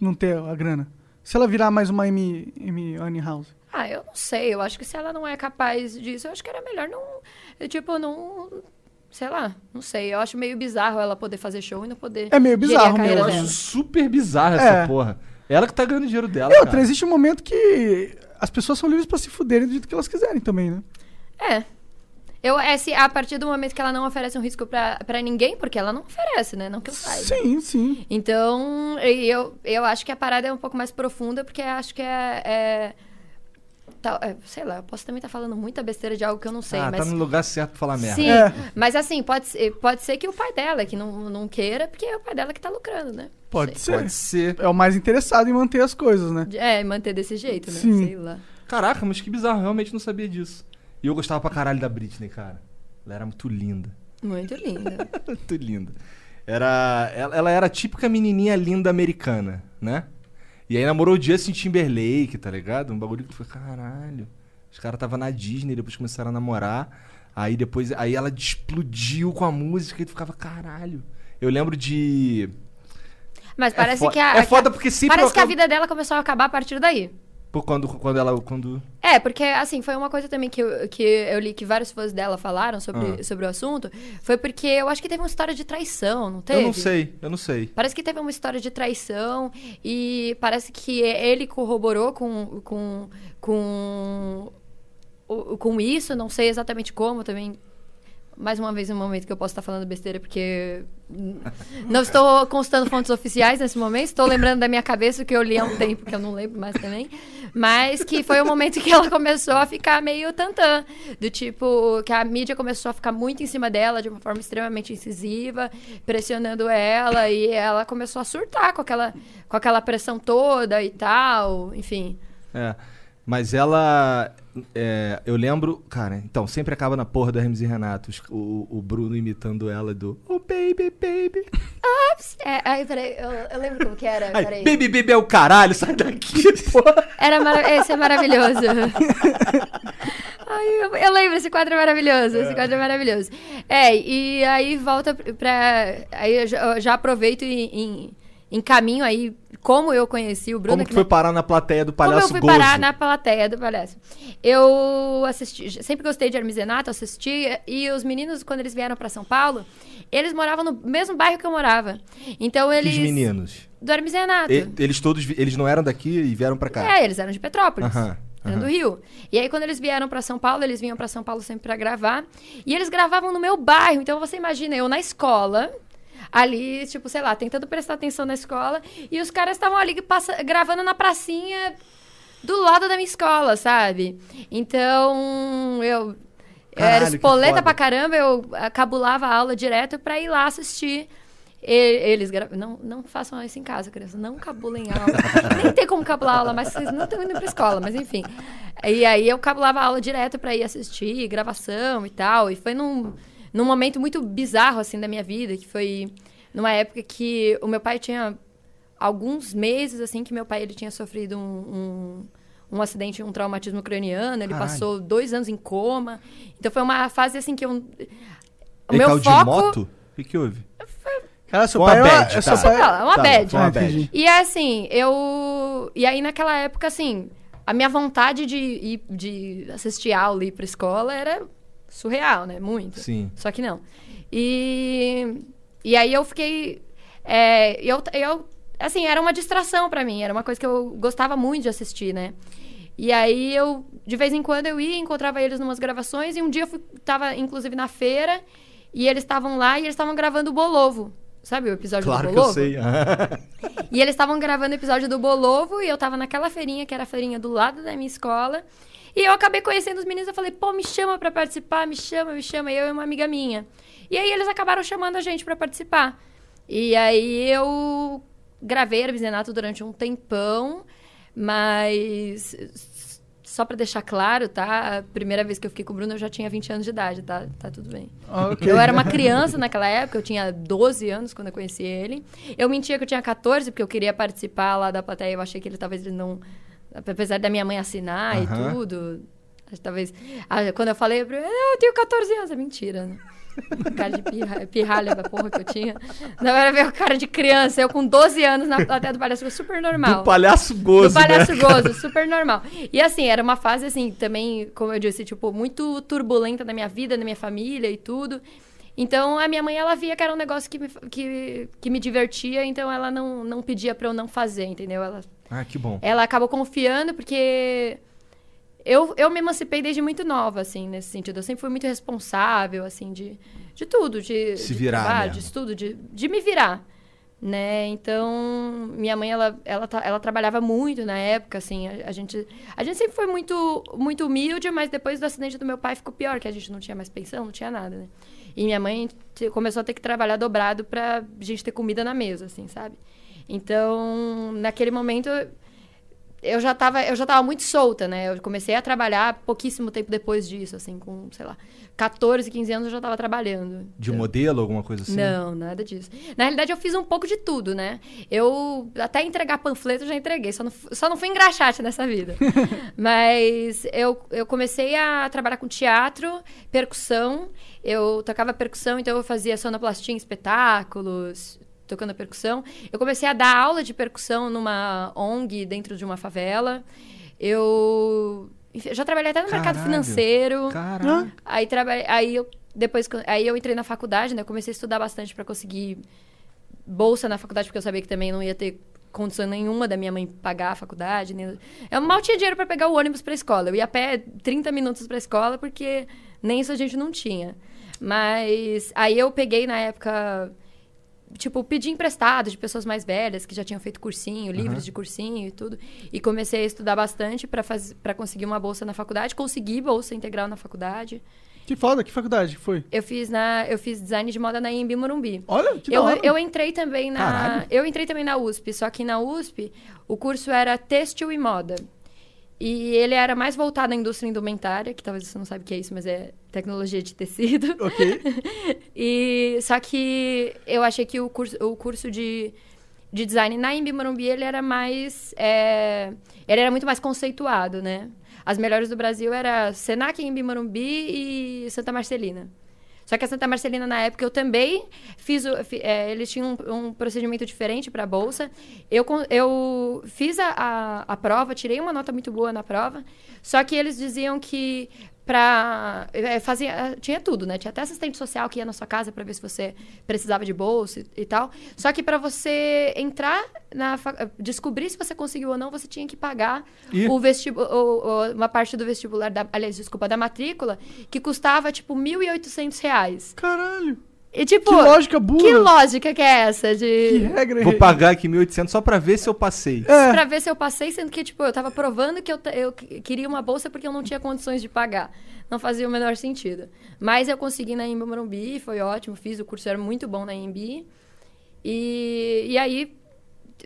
não ter a grana? Se ela virar mais uma Amy, Amy House? Ah, eu não sei. Eu acho que se ela não é capaz disso, eu acho que era melhor não. eu, Tipo, não. Sei lá, não sei. Eu acho meio bizarro ela poder fazer show e não poder. É meio bizarro carreira Eu acho super bizarra essa É. porra. Ela que tá ganhando dinheiro dela. E outra, cara. existe um momento que as pessoas são livres pra se fuderem do jeito que elas quiserem também, né? É. Eu, é se, a partir do momento que ela não oferece um risco pra, pra ninguém, porque ela não oferece, né? Não que eu saiba. Sim, sim. Então, eu, eu acho que a parada é um pouco mais profunda, porque acho que é. é, é, sei lá, eu posso também estar falando muita besteira de algo que eu não sei, ah, mas. tá no lugar certo pra falar merda. Sim, É. mas assim, pode ser, pode ser que o pai dela que não, não queira, porque é o pai dela que tá lucrando, né? Pode ser. Pode ser. É o mais interessado em manter as coisas, né? É, manter desse jeito, né? Sim. Sei lá. Caraca, mas que bizarro, realmente não sabia disso. E eu gostava pra caralho da Britney, cara. Ela era muito linda. Muito linda. muito linda. Era, ela, ela era a típica menininha linda americana, né? E aí namorou o Justin Timberlake, tá ligado? Um bagulho que tu foi, caralho. Os caras tava na Disney, depois começaram a namorar. Aí depois, aí ela explodiu com a música e tu ficava, caralho. Eu lembro de... Mas É parece fo- que a. é foda porque sempre Parece eu que a vida dela começou a acabar a partir daí. Pô, quando, quando ela... Quando... É, porque, assim, foi uma coisa também que eu, que eu li que vários fãs dela falaram sobre, Ah. sobre o assunto. Foi porque eu acho que teve uma história de traição, não teve? Eu não sei, eu não sei. Parece que teve uma história de traição e parece que ele corroborou com, com, com, com isso, não sei exatamente como também. Mais uma vez, um momento que eu posso estar falando besteira, porque não estou constando fontes oficiais nesse momento, estou lembrando da minha cabeça o que eu li há um tempo, que eu não lembro mais também. Mas que foi o momento que ela começou a ficar meio tantã. Do tipo, que a mídia começou a ficar muito em cima dela de uma forma extremamente incisiva, pressionando ela, e ela começou a surtar com aquela, com aquela pressão toda e tal, enfim. É. Mas ela. É, eu lembro. Cara, então, sempre acaba na porra da Hermes e Renato. O, o Bruno imitando ela do. Oh, baby, baby. É, aí, peraí, eu, eu lembro como que era, Ai, baby, baby é o caralho, sai daqui, porra. Era. Esse é maravilhoso. Ai, eu, eu lembro, esse quadro é maravilhoso. Esse quadro é maravilhoso. É, e aí volta pra. Aí eu já, eu já aproveito em, encaminho aí como eu conheci o Bruno. Como que foi na- parar na plateia do como Palhaço eu fui Gozo? parar na plateia do palhaço? Eu assisti, sempre gostei de Hermes e Renato, assisti, e os meninos, quando eles vieram pra São Paulo, eles moravam no mesmo bairro que eu morava. Então eles. os meninos. Do Hermes e eles todos. Eles não eram daqui e vieram pra cá. É, eles eram de Petrópolis. Aham, Eram do aham. Rio. E aí, quando eles vieram pra São Paulo, eles vinham pra São Paulo sempre pra gravar. E eles gravavam no meu bairro. Então, você imagina, eu na escola, ali, tipo, sei lá, tentando prestar atenção na escola. E os caras estavam ali passa- gravando na pracinha do lado da minha escola, sabe? Então, eu... eu era Caralho, que espoleta pra caramba, eu cabulava a aula direto pra ir lá assistir. Eles gra... não, não façam isso em casa, criança. Não cabulem aula. Nem tem como cabular aula, mas vocês não estão indo pra escola, mas enfim. E aí eu cabulava aula direto pra ir assistir, gravação e tal. E foi num, num momento muito bizarro, assim, da minha vida, que foi numa época que o meu pai tinha alguns meses, assim, que meu pai ele tinha sofrido um, um, um acidente, um traumatismo craniano. Ele Caralho. passou dois anos em coma. Então foi uma fase, assim, que eu... O Ele meu caiu foco... de moto? O que, que houve? Cara, seu uma pai é, bad, é tá. pai. é uma Tá, bad. uma bad. E é assim, eu. E aí naquela época, assim, a minha vontade de ir de assistir aula e ir pra escola era surreal, né? Muito. Sim. Só que não. E. E aí eu fiquei. É, eu, eu. Assim, era uma distração pra mim, era uma coisa que eu gostava muito de assistir, né? E aí eu, de vez em quando, eu ia, encontrava eles numas gravações, e um dia eu fui, tava, inclusive, na feira, e eles estavam lá e eles estavam gravando o Bolovo. Sabe o episódio Claro do que eu Bolovo? sei. E eles estavam gravando o episódio do Bolovo e eu tava naquela feirinha, que era a feirinha do lado da minha escola. E eu acabei conhecendo os meninos, eu falei, pô, me chama pra participar, me chama, me chama. Eu e uma amiga minha. E aí eles acabaram chamando a gente pra participar. E aí eu gravei Hermes Renato durante um tempão, mas só pra deixar claro, tá? A primeira vez que eu fiquei com o Bruno eu já tinha 20 anos de idade, tá? Tá tudo bem. Ah, ok. Eu era uma criança naquela época, eu tinha 12 anos quando eu conheci ele. Eu mentia que eu tinha 14, porque eu queria participar lá da plateia. Eu achei que ele talvez ele não. Apesar da minha mãe assinar Aham. e tudo. Talvez. ah, Quando eu falei, "Não, eu tenho 14 anos. É mentira, né? Cara de pirra- pirralha da porra que eu tinha. Na verdade, veio cara de criança, eu com 12 anos na plateia do palhaço, super normal. Do palhaço gozo, Do palhaço né? gozo, super normal. E assim, era uma fase assim, também, como eu disse, tipo, muito turbulenta na minha vida, na minha família e tudo. Então, a minha mãe, ela via que era um negócio que me, que, que me divertia, então ela não, não pedia pra eu não fazer, entendeu? Ela, Ah, que bom. ela acabou confiando, porque eu, eu me emancipei desde muito nova, assim, nesse sentido. Eu sempre fui muito responsável, assim, de, de tudo. De, Se de virar trabalho, de estudo, de, de me virar, né? Então, minha mãe, ela, ela, ela trabalhava muito na época, assim. A, a gente, a gente sempre foi muito, muito humilde, mas depois do acidente do meu pai ficou pior, que a gente não tinha mais pensão, não tinha nada, né? E minha mãe começou a ter que trabalhar dobrado pra gente ter comida na mesa, assim, sabe? Então, naquele momento, eu já tava, eu já tava muito solta, né? Eu comecei a trabalhar pouquíssimo tempo depois disso, assim, com, sei lá, 14, 15 anos eu já tava trabalhando. De modelo, alguma coisa assim? Não, nada disso. Na realidade, eu fiz um pouco de tudo, né? Eu até entregar panfleto eu já entreguei, só não, só não fui engraxate nessa vida. Mas eu, eu comecei a trabalhar com teatro, percussão. Eu tocava percussão, então eu fazia sonoplastia em espetáculos, tocando percussão. Eu comecei a dar aula de percussão numa ONG dentro de uma favela. Eu já trabalhei até no mercado Caralho. financeiro. Caralho. Aí trabalhei, aí eu depois aí eu entrei na faculdade, né? Eu comecei a estudar bastante para conseguir bolsa na faculdade, porque eu sabia que também não ia ter condição nenhuma da minha mãe pagar a faculdade. Nem... Eu mal tinha dinheiro para pegar o ônibus para escola. Eu ia a pé 30 minutos para escola porque nem isso a gente não tinha. Mas aí eu peguei na época tipo, pedi emprestado de pessoas mais velhas que já tinham feito cursinho, livros de cursinho e tudo. E comecei a estudar bastante para conseguir uma bolsa na faculdade. Consegui bolsa integral na faculdade. Que foda, que faculdade foi? Eu fiz na eu fiz design de moda na Imbi Morumbi. Olha, que da Eu, hora. eu entrei também na Caralho. eu entrei também na USP, só que na USP o curso era têxtil e moda. E ele era mais voltado à indústria indumentária, que talvez você não saiba o que é isso, mas é tecnologia de tecido. Ok. E só que eu achei que o curso, o curso de, de design na Imbi Morumbi ele era mais é, ele era muito mais conceituado, né? As melhores do Brasil era Senac, Imbi Morumbi e Santa Marcelina. Só que a Santa Marcelina, na época, eu também fiz. O, fi- é, eles tinham um, um procedimento diferente para a bolsa. Eu, eu fiz a, a, a prova, tirei uma nota muito boa na prova. Só que eles diziam que para fazia tinha tudo, né? Tinha até assistente social que ia na sua casa para ver se você precisava de bolsa e, e tal. Só que para você entrar na descobrir se você conseguiu ou não, você tinha que pagar Ih. o vestibular, uma parte do vestibular da, aliás, desculpa, da matrícula, que custava tipo 1.800 reais. Caralho. E tipo, Que lógica burra. que lógica que é essa Que de regra. Vou pagar aqui 1.800 só pra ver se eu passei. É. Pra ver se eu passei, sendo que, tipo, eu tava provando que eu, eu que- queria uma bolsa porque eu não tinha condições de pagar. Não fazia o menor sentido. Mas eu consegui na Imbi Morumbi, foi ótimo, fiz, o curso era muito bom na Imbi. E, e aí,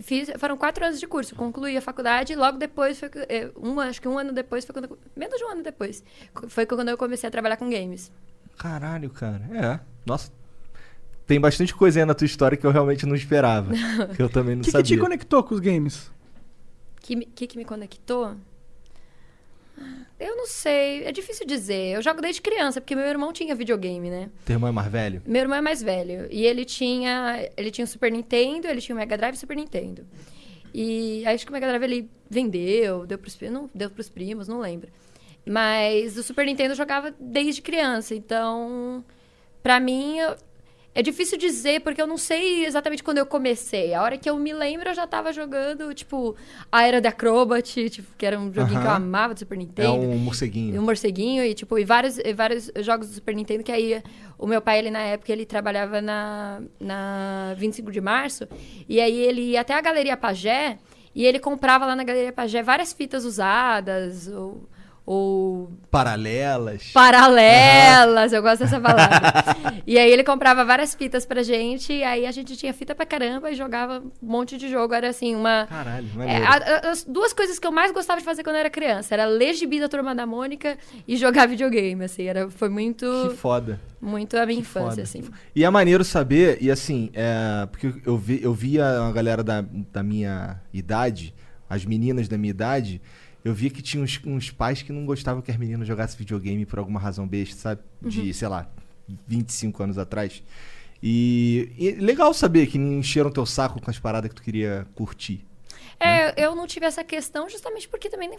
fiz, foram quatro anos de curso, concluí a faculdade e logo depois, foi, que- eh, um, acho que um ano depois, foi quando, menos de um ano depois, foi quando eu comecei a trabalhar com games. Caralho, cara. É. Nossa. Tem bastante coisa aí na tua história que eu realmente não esperava. que eu também não O que, que sabia. te conectou com os games? que, me- que, que me conectou? Eu não sei, é difícil dizer. Eu jogo desde criança, porque meu irmão tinha videogame, né? Teu irmão é mais velho? Meu irmão é mais velho. E ele tinha. Ele tinha o Super Nintendo, ele tinha o Mega Drive e o Super Nintendo. E acho que o Mega Drive ele vendeu, deu pros, não, deu pros primos, não lembro. Mas o Super Nintendo eu jogava desde criança. Então, pra mim, eu- é difícil dizer, porque eu não sei exatamente quando eu comecei. A hora que eu me lembro, eu já tava jogando, tipo, a Era de Acrobat, tipo, que era um joguinho que eu amava do Super Nintendo. É um morceguinho. um morceguinho e, tipo, e vários, e vários jogos do Super Nintendo que aí o meu pai, ele na época, ele trabalhava na, na 25 de março e aí ele ia até a Galeria Pagé e ele comprava lá na Galeria Pagé várias fitas usadas ou, ou Paralelas. paralelas, eu gosto dessa palavra. e aí ele comprava várias fitas pra gente e aí a gente tinha fita pra caramba e jogava um monte de jogo. Era assim, uma... Caralho, É, a- a- as duas coisas que eu mais gostava de fazer quando eu era criança era ler gibi da Turma da Mônica e jogar videogame, assim, era, foi muito, Que foda. muito a minha Que infância, foda. assim. E é maneiro saber, e assim, é, porque eu, vi, eu via uma galera da, da minha idade, as meninas da minha idade, eu via que tinha uns, uns pais que não gostavam que as meninas jogassem videogame por alguma razão besta, sabe? De, sei lá, 25 anos atrás. E, e legal saber que encheram teu saco com as paradas que tu queria curtir. É, eu não tive essa questão justamente porque também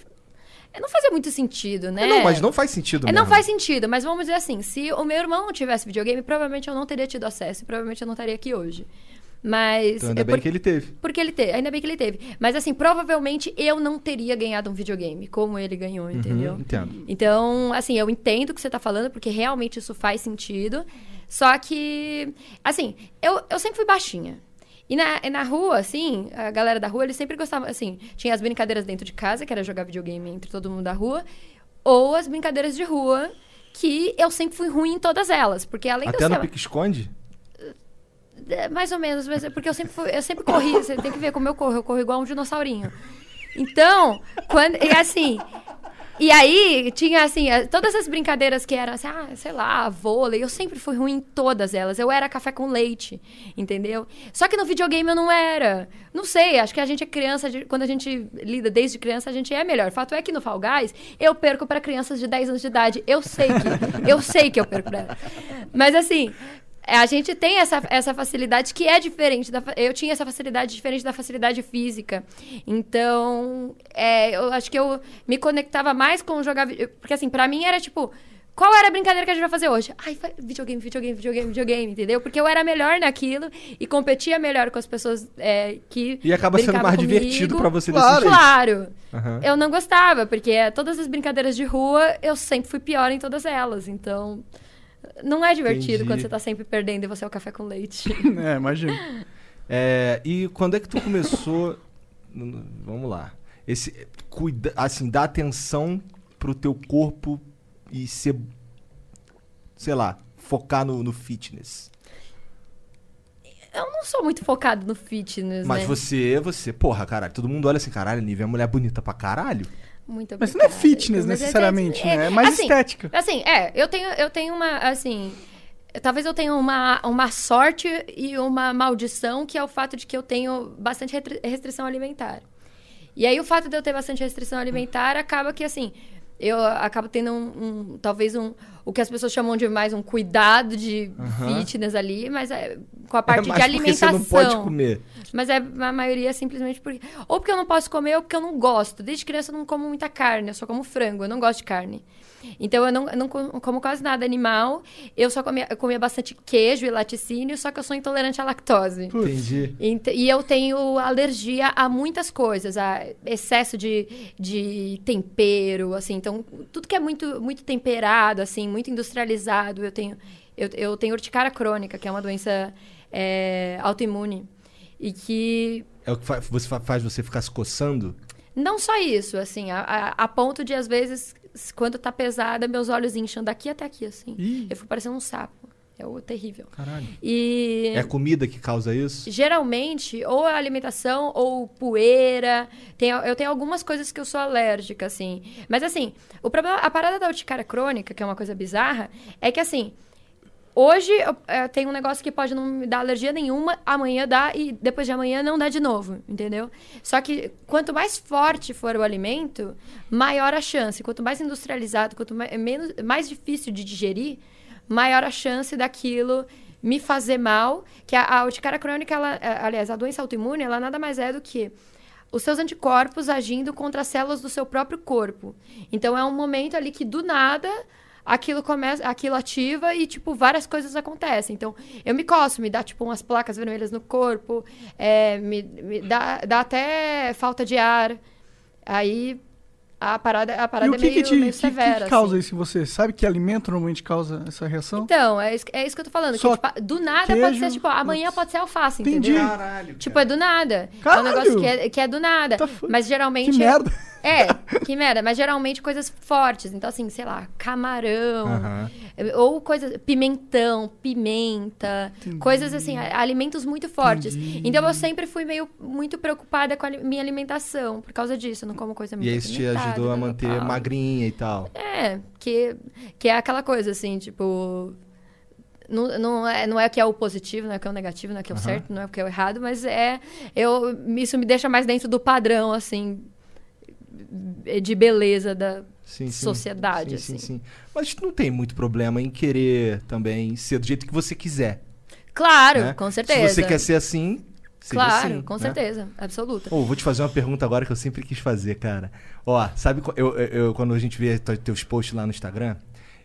é, não fazia muito sentido, né? É, não, mas não faz sentido É, mesmo. não faz sentido, mas vamos dizer assim, se o meu irmão não tivesse videogame, provavelmente eu não teria tido acesso e provavelmente eu não estaria aqui hoje. Mas Então ainda é bem por- que ele teve. Porque ele teve, ainda bem que ele teve. Mas assim, provavelmente eu não teria ganhado um videogame como ele ganhou, entendeu? Uhum, entendo. Então, assim, eu entendo o que você tá falando, porque realmente isso faz sentido. Só que, assim, eu, eu sempre fui baixinha. E na, na rua, assim, a galera da rua, eles sempre gostavam, assim, tinha as brincadeiras dentro de casa, que era jogar videogame entre todo mundo da rua, ou as brincadeiras de rua, que eu sempre fui ruim em todas elas. Porque além Até eu no ser- pique-esconde? É, Mais ou menos, mas é porque eu sempre, fui- eu sempre corri. Você tem que ver como eu corro. Eu corro igual um dinossaurinho. Então, quando. E assim. E aí, tinha assim, a- todas as brincadeiras que eram assim, ah, sei lá, vôlei, eu sempre fui ruim em todas elas. Eu era café com leite, entendeu? Só que no videogame eu não era. Não sei, acho que a gente é criança, quando a gente lida desde criança, a gente é melhor. Fato é que no Fall Guys, eu perco pra crianças de 10 anos de idade. Eu sei que, eu sei que eu perco pra elas. Mas assim, a gente tem essa, essa facilidade que é diferente da. Eu tinha essa facilidade diferente da facilidade física. Então, é, eu acho que eu me conectava mais com jogar. Porque, assim, pra mim era tipo. Qual era a brincadeira que a gente vai fazer hoje? Ai, videogame, videogame, videogame, videogame, entendeu? Porque eu era melhor naquilo e competia melhor com as pessoas é, que. E acaba sendo mais comigo. divertido pra você Claro. decidir. Claro. Aham. Eu não gostava, porque é, todas as brincadeiras de rua, eu sempre fui pior em todas elas. Então, não é divertido Entendi. quando você tá sempre perdendo e você é o café com leite. É, imagina. É, e quando é que tu começou. Vamos lá. Esse. Cuida, assim, dar atenção pro teu corpo e ser. Sei lá, focar no, no fitness. Eu não sou muito focado no fitness, Mas né? você, você, porra, caralho, todo mundo olha assim, caralho, Nívia é mulher bonita pra caralho. Muito Mas não é fitness Mas é- necessariamente, né? É mais assim, estética. Assim, é, eu tenho, eu tenho uma, assim... Talvez eu tenha uma, uma sorte e uma maldição, que é o fato de que eu tenho bastante restrição alimentar. E aí, o fato de eu ter bastante restrição alimentar acaba que, assim, eu acabo tendo um, um- talvez um, o que as pessoas chamam de mais um cuidado de fitness ali, mas é com a parte é de porque você alimentação. não pode comer. Mas é a maioria é simplesmente porque. Ou porque eu não posso comer, ou porque eu não gosto. Desde criança eu não como muita carne, eu só como frango, eu não gosto de carne. Então eu não, eu não co- como quase nada animal. Eu só comia, eu comia bastante queijo e laticínio, só que eu sou intolerante à lactose. Entendi. Ent- E eu tenho alergia a muitas coisas, a excesso de, de tempero, assim. Então, tudo que é muito, muito temperado, assim, muito industrializado, eu tenho... Eu, eu tenho urticária crônica, que é uma doença é, autoimune. E que É o que fa- você fa- faz você ficar se coçando? não só isso, assim, a, a- a ponto de, às vezes, quando tá pesada, meus olhos incham daqui até aqui, assim. Ih. Eu fico parecendo um sapo. É o terrível. Caralho. E... É a comida que causa isso? Geralmente, ou a alimentação, ou poeira. Tem, eu tenho algumas coisas que eu sou alérgica, assim. Mas, assim, o problema, a parada da urticária crônica, que é uma coisa bizarra, é que, assim, hoje eu, eh, tem um negócio que pode não me dar alergia nenhuma, amanhã dá e depois de amanhã não dá de novo, entendeu? Só que quanto mais forte for o alimento, maior a chance. Quanto mais industrializado, quanto mais, menos, mais difícil de digerir, maior a chance daquilo me fazer mal. Que a, a urticária crônica, ela, eh, aliás, a doença autoimune, ela nada mais é do que os seus anticorpos agindo contra as células do seu próprio corpo. Então é um momento ali que do nada aquilo começa, aquilo ativa e tipo várias coisas acontecem. Então eu me coço, me dá tipo umas placas vermelhas no corpo, é, me, me dá, dá até falta de ar. Aí a parada, a E parada o é que, meio, que, te, meio que, que severa. causa assim. isso em você? Sabe que alimento normalmente causa essa reação? Então, é isso, é isso que eu tô falando. que, Só tipo, do nada queijo, pode ser, tipo, amanhã pode ser alface, Entendi. entendeu? Caralho. Tipo, é do nada. É um Caralho! negócio que é, que é do nada. Tá Mas geralmente. Que merda. É, que merda. Mas geralmente coisas fortes. Então, assim, sei lá, camarão. Ou coisas. Pimentão, pimenta. Coisas assim, alimentos muito fortes. Entendi. Então eu sempre fui meio muito preocupada com a minha alimentação. Por causa disso. Eu não como coisa muito E aí isso te apimentada, ajudou a manter tal. magrinha e tal. É, que, que é aquela coisa, assim, tipo. Não, não, é, não é que é o positivo, não é que é o negativo, não é que é o certo, não é que é o errado, mas é. Eu, isso me deixa mais dentro do padrão, assim. De beleza da Sim, sim. sociedade, Sim, sim, assim. sim. Mas não tem muito problema em querer também ser do jeito que você quiser. Claro, né? com certeza. Se você quer ser assim, seja Claro, assim, com né? certeza, absoluta. Ô, vou te fazer uma pergunta agora que eu sempre quis fazer, cara. Ó, sabe eu, eu- eu- quando a gente vê te- teus posts lá no Instagram,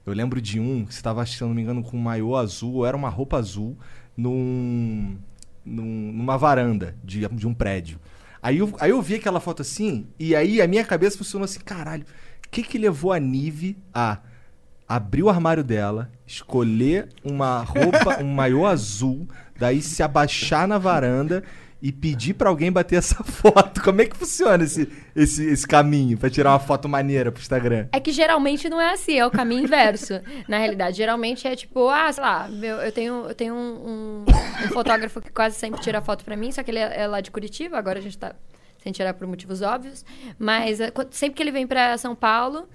eu lembro de um que você tava, se eu não me engano, com um maiô azul, ou era uma roupa azul, num, num- numa varanda de, de um prédio. Aí eu, aí eu vi aquela foto assim, e aí a minha cabeça funcionou assim, caralho, o que que levou a Nive a abrir o armário dela, escolher uma roupa, um maiô azul, daí se abaixar na varanda e pedir pra alguém bater essa foto. Como é que funciona esse, esse, esse caminho pra tirar uma foto maneira pro Instagram? É que geralmente não é assim, é o caminho inverso. na realidade, geralmente é tipo, ah, sei lá, eu, eu tenho, eu tenho um, um- um fotógrafo que quase sempre tira foto pra mim, só que ele é, é lá de Curitiba, agora a gente tá sem tirar por motivos óbvios. Mas quando- sempre que ele vem para São Paulo,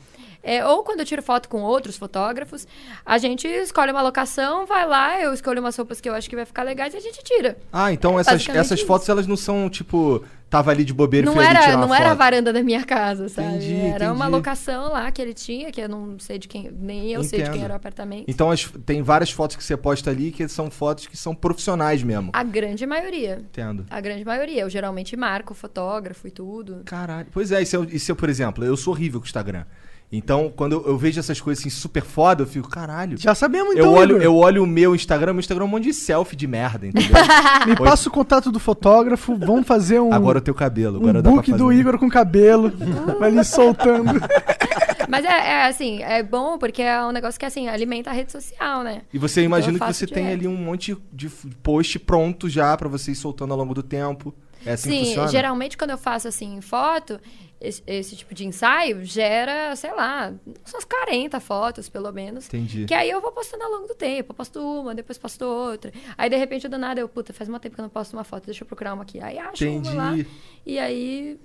é, ou quando eu tiro foto com outros fotógrafos, a gente escolhe uma locação, vai lá, eu escolho umas roupas que eu acho que vai ficar legais e a gente tira. Ah, então É essas, essas isso. fotos elas não são tipo. Tava ali de bobeira e Não fui ali era, tirar uma não era a varanda da minha casa, sabe? Entendi, era uma entendi. locação lá que ele tinha, que eu não sei de quem, nem eu sei de quem Entendo. era o apartamento. Então as- tem várias fotos que você posta ali que são fotos que são profissionais mesmo. A grande maioria. Entendo. A grande maioria. Eu geralmente marco fotógrafo e tudo. Caralho. Pois é, e se, eu, e se eu, por exemplo, eu sou horrível com o Instagram. Então, quando eu, vejo essas coisas assim super foda, eu fico, caralho. Já sabemos então, eu, olho, Igor. eu olho o meu Instagram, meu Instagram é um monte de selfie de merda, entendeu? Me passa o contato do fotógrafo, vamos fazer um, Agora o teu cabelo, um agora dá pra book fazer. do Igor com cabelo, vai ali soltando. Mas é, é, assim, é bom porque é um negócio que assim, alimenta a rede social, né? E você imagina Então que você tem ali um monte de post pronto já pra você ir soltando ao longo do tempo. É assim que Sim, funciona? geralmente quando eu faço assim foto, esse, esse tipo de ensaio gera, sei lá, umas 40 fotos pelo menos. Entendi. Que aí eu vou postando ao longo do tempo. Eu posto uma, depois posto outra. Aí de repente do nada eu, puta, faz um tempo que eu não posto uma foto, deixa eu procurar uma aqui. Aí acho Entendi. uma lá. E aí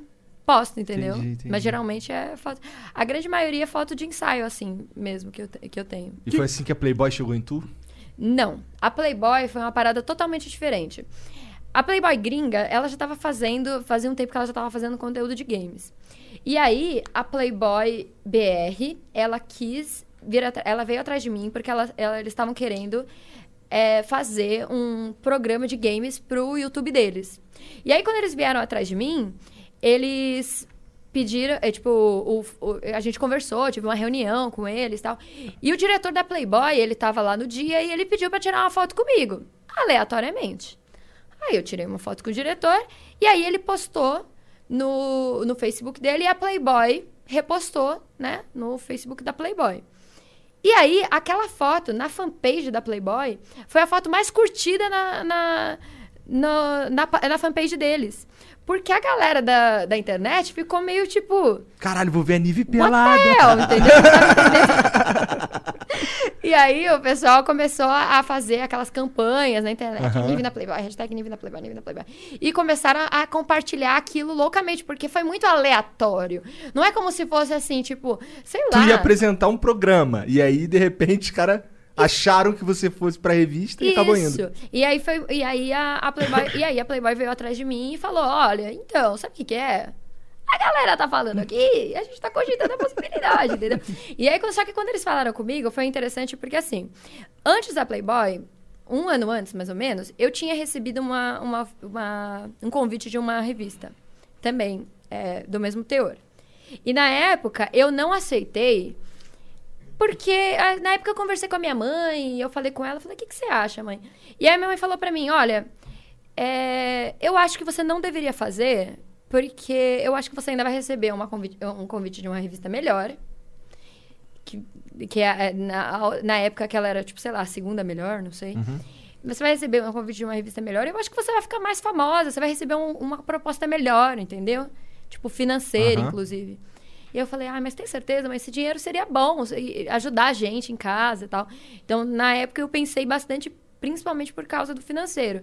posto, entendeu? Entendi, entendi. Mas geralmente é foto. A grande maioria é foto de ensaio, assim, mesmo que eu, te- que eu tenho. E foi assim que a Playboy chegou em tu? Não. A Playboy foi uma parada totalmente diferente. A Playboy gringa, ela já tava fazendo, fazia um tempo que ela já tava fazendo conteúdo de games. E aí, a Playboy BR, ela quis vir ela veio atrás de mim porque ela, ela- eles estavam querendo é, fazer um programa de games pro YouTube deles. E aí, quando eles vieram atrás de mim, eles pediram, é, tipo, o- o- a gente conversou, tive uma reunião com eles e tal. E o diretor da Playboy, ele tava lá no dia e ele pediu pra tirar uma foto comigo, aleatoriamente. Aí eu tirei uma foto com o diretor e aí ele postou no, no Facebook dele e a Playboy repostou, né, no Facebook da Playboy. E aí, aquela foto na fanpage da Playboy foi a foto mais curtida na, na, na, pa- na fanpage deles. Porque a galera da, da internet ficou meio tipo. Caralho, vou ver a Nive pelada. hell, entendeu? E aí o pessoal começou a fazer aquelas campanhas na internet. Aham. Nive na Playboy, hashtag Nive na Playboy, Nive na Playboy. E começaram a compartilhar aquilo loucamente, porque foi muito aleatório. Não é como se fosse assim, tipo, sei Tu lá. ia apresentar um programa. E aí, de repente, os caras acharam que você fosse pra revista e acabou indo. Isso. E aí foi, e aí a, a Playboy, e aí a Playboy veio atrás de mim e falou: "Olha, então, sabe o que que é? A galera tá falando aqui, a gente tá cogitando a possibilidade, entendeu? E aí, só que quando eles falaram comigo, foi interessante porque, assim, antes da Playboy, um ano antes, mais ou menos, eu tinha recebido uma, uma, uma- um convite de uma revista, também, é, do mesmo teor. E na época, eu não aceitei, porque na época eu conversei com a minha mãe, e eu falei com ela, falei, o que, que você acha, mãe? E aí minha mãe falou pra mim, olha, é, eu acho que você não deveria fazer, porque eu acho que você ainda vai receber uma convite, um convite de uma revista melhor. Que, que é, é, na, na época que ela era, tipo, sei lá, a segunda melhor, não sei. Uhum. Você vai receber um convite de uma revista melhor. Eu acho que você vai ficar mais famosa, você vai receber um- uma proposta melhor, entendeu? Tipo, financeira, Aham. inclusive. E eu falei, ah, mas tem certeza? Mas esse dinheiro seria bom, ajudar a gente em casa e tal. Então, na época, eu pensei bastante, principalmente por causa do financeiro.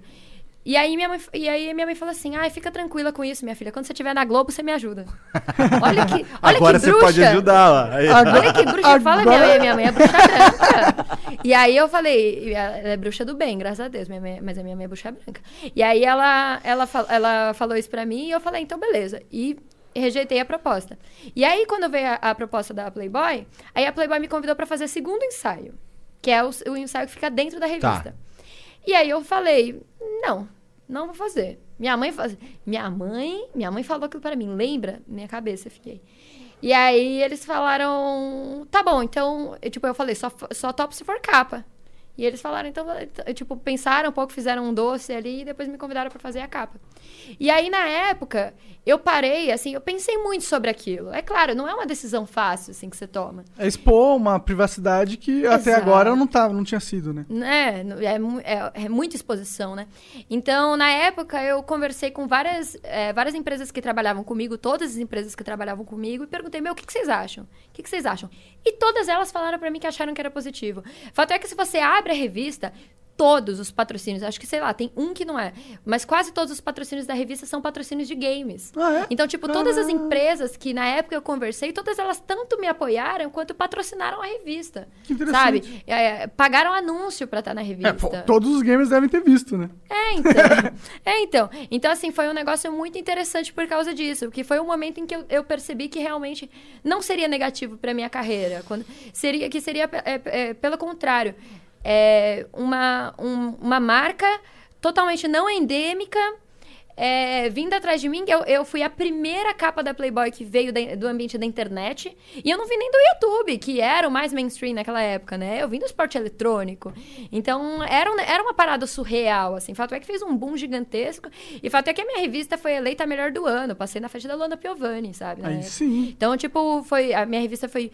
E aí minha mãe, e aí minha mãe falou assim, ai, fica tranquila com isso, minha filha. Quando você estiver na Globo, você me ajuda. Olha que, olha Agora que você bruxa. pode ajudar lá. Aí. Olha que bruxa fala, minha Agora- mãe, minha mãe é bruxa branca. E aí eu falei, ela é bruxa do bem, graças a Deus, minha mãe- mas a minha mãe é bruxa branca. E aí ela, ela, ela falou isso pra mim e eu falei, então beleza. E rejeitei a proposta. E aí quando veio a, a proposta da Playboy, aí a Playboy me convidou pra fazer segundo ensaio, que é o, o ensaio que fica dentro da revista. E aí eu falei, não, não vou fazer. Minha mãe faz... Minha mãe, minha mãe falou aquilo para mim, lembra? Minha cabeça, fiquei. E aí eles falaram, tá bom, então, eu, tipo, eu falei, só, só topo se for capa. E eles falaram, então, eu, tipo, pensaram um pouco, fizeram um doce ali e depois me convidaram para fazer a capa. E aí, na época, eu parei, assim, eu pensei muito sobre aquilo. É claro, não é uma decisão fácil, assim, que você toma. É expor uma privacidade que até Exato. agora não, tava, não tinha sido, né? né? É, mu- é, é muita exposição, né? Então, na época, eu conversei com várias, é, várias empresas que trabalhavam comigo, todas as empresas que trabalhavam comigo, e perguntei, meu, o que, que vocês acham? O que, que vocês acham? E todas elas falaram pra mim que acharam que era positivo. Fato é que se você abre a revista, todos os patrocínios, acho que sei lá, tem um que não é, mas quase todos os patrocínios da revista são patrocínios de games. Ah, é? Então, tipo, todas as Ah. empresas que na época eu conversei, todas elas tanto me apoiaram quanto patrocinaram a revista. Que interessante. Sabe? É, pagaram anúncio pra estar na revista. É, pô, todos os gamers devem ter visto, né? É, então. é, então. Então, assim, foi um negócio muito interessante por causa disso. Que foi um momento em que eu, eu percebi que realmente não seria negativo pra minha carreira. Quando, seria, que seria, é, é, pelo contrário, é, uma, um- uma marca totalmente não endêmica. é, vindo atrás de mim, eu, eu fui a primeira capa da Playboy que veio da- do ambiente da internet. E eu não vim nem do YouTube, que era o mais mainstream naquela época, né? Eu vim do esporte eletrônico. Então, era, um- era uma parada surreal, assim. Fato é que fez um boom gigantesco. E fato é que a minha revista foi eleita a melhor do ano. Passei na frente da Luana Piovani, sabe? Aí época. sim. Então, tipo, foi. A minha revista foi.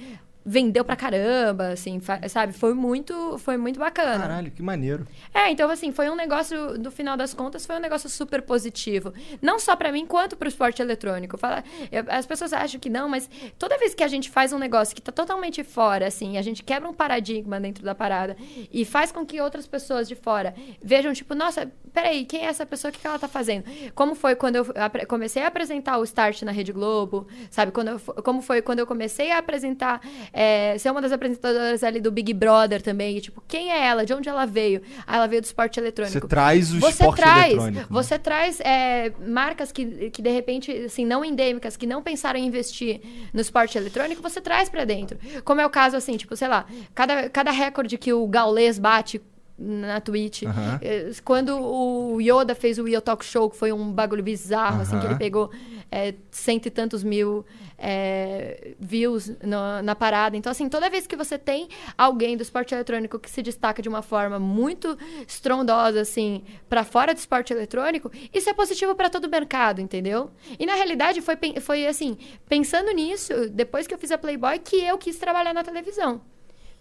Vendeu pra caramba, assim, sabe? Foi muito, foi muito bacana. Caralho, que maneiro. É, então assim, foi um negócio, no final das contas, foi um negócio super positivo. Não só pra mim, quanto pro esporte eletrônico. Fala, eu- as pessoas acham que não, mas toda vez que a gente faz um negócio que tá totalmente fora, assim, a gente quebra um paradigma dentro da parada e faz com que outras pessoas de fora vejam, tipo, nossa, peraí, quem é essa pessoa? O que, que ela tá fazendo? Como foi quando eu comecei a apresentar o Start na Rede Globo, sabe? Quando eu como foi quando eu comecei a apresentar, é, ser uma das apresentadoras ali do Big Brother também, e, tipo, quem é ela? De onde ela veio? Ah, ela veio do esporte eletrônico. Você traz o Você esporte traz, eletrônico. né? Você traz é, marcas que, que, de repente, assim, não endêmicas, que não pensaram em investir no esporte eletrônico, você traz pra dentro. Como é o caso, assim, tipo, sei lá, cada, cada recorde que o Gaules bate na Twitch. Eh, Quando o Yoda fez o Yo Talk Show, que foi um bagulho bizarro, assim, que ele pegou é, cento e tantos mil é, views no- na parada. Então, assim, toda vez que você tem alguém do esporte eletrônico que se destaca de uma forma muito estrondosa, assim, pra fora do esporte eletrônico, isso é positivo pra todo o mercado, entendeu? E na realidade foi, foi assim, pensando nisso, depois que eu fiz a Playboy, que eu quis trabalhar na televisão.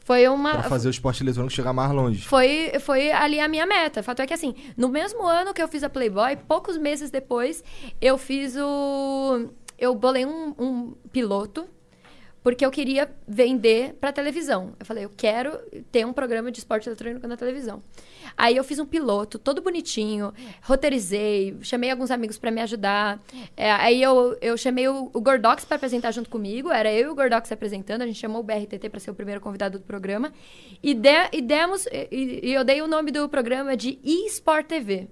Foi uma. Pra fazer o esporte eletrônico chegar mais longe. Foi, foi ali a minha meta. Fato é que, assim, no mesmo ano que eu fiz a Playboy, poucos meses depois, eu fiz o. Eu bolei um, um piloto, porque eu queria vender pra televisão. Eu falei, eu quero ter um programa de esporte eletrônico na televisão. Aí eu fiz um piloto, todo bonitinho, roteirizei, chamei alguns amigos pra me ajudar. É, aí eu, eu chamei o, o Gordox pra apresentar junto comigo, era eu e o Gordox apresentando, a gente chamou o BRTT pra ser o primeiro convidado do programa. E, de- e demos, e, e eu dei o nome do programa de eSport TV.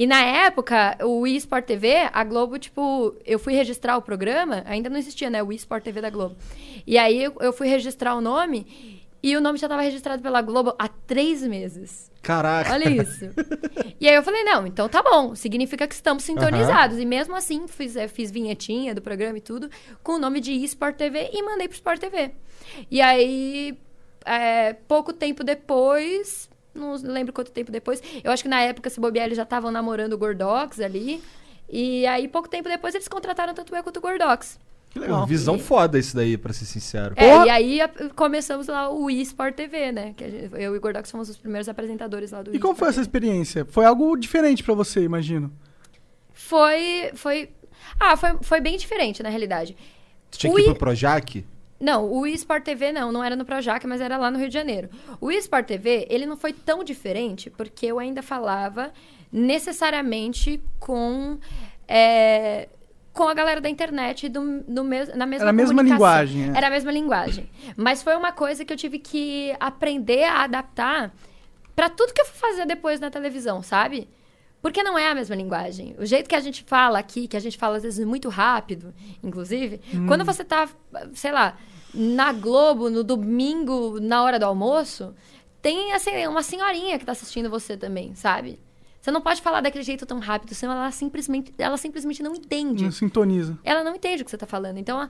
E na época, o eSport TV, a Globo, tipo, eu fui registrar o programa, ainda não existia, né? O eSport TV da Globo. E aí eu, eu fui registrar o nome e o nome já estava registrado pela Globo há três meses. Caraca. Olha isso. e aí eu falei, não, então tá bom, significa que estamos sintonizados. E mesmo assim, fiz, eh, fiz vinhetinha do programa e tudo, com o nome de eSport TV e mandei pro Sport TV. E aí, é, pouco tempo depois, não lembro quanto tempo depois, eu acho que na época, se bobear, eles já estavam namorando o Gordox ali. E aí, pouco tempo depois, eles contrataram tanto eu quanto o Gordox. Que Pô, legal. visão foda isso daí, pra ser sincero. É, Porra! e aí a- começamos lá o eSport TV, né? Que a gente- eu e o Gordox fomos os primeiros apresentadores lá do E como foi essa TV. experiência? Foi algo diferente pra você, imagino. Foi, foi... Ah, foi, foi bem diferente, na realidade. Tu tinha o que ir I- pro Projac? Não, o eSport TV não, não era no Projac, mas era lá no Rio de Janeiro. O eSport TV, ele não foi tão diferente, porque eu ainda falava necessariamente com... é, com a galera da internet do, do mes, na mesma Era a mesma linguagem, é. Era a mesma linguagem. Mas foi uma coisa que eu tive que aprender a adaptar pra tudo que eu for fazer depois na televisão, sabe? Porque não é a mesma linguagem. O jeito que a gente fala aqui, que a gente fala às vezes muito rápido, inclusive, Hum. quando você tá, sei lá, na Globo, no domingo, na hora do almoço, tem assim, uma senhorinha que tá assistindo você também, sabe? Você não pode falar daquele jeito tão rápido, senão ela simplesmente, ela simplesmente não entende Não sintoniza. ela não entende o que você está falando. Então,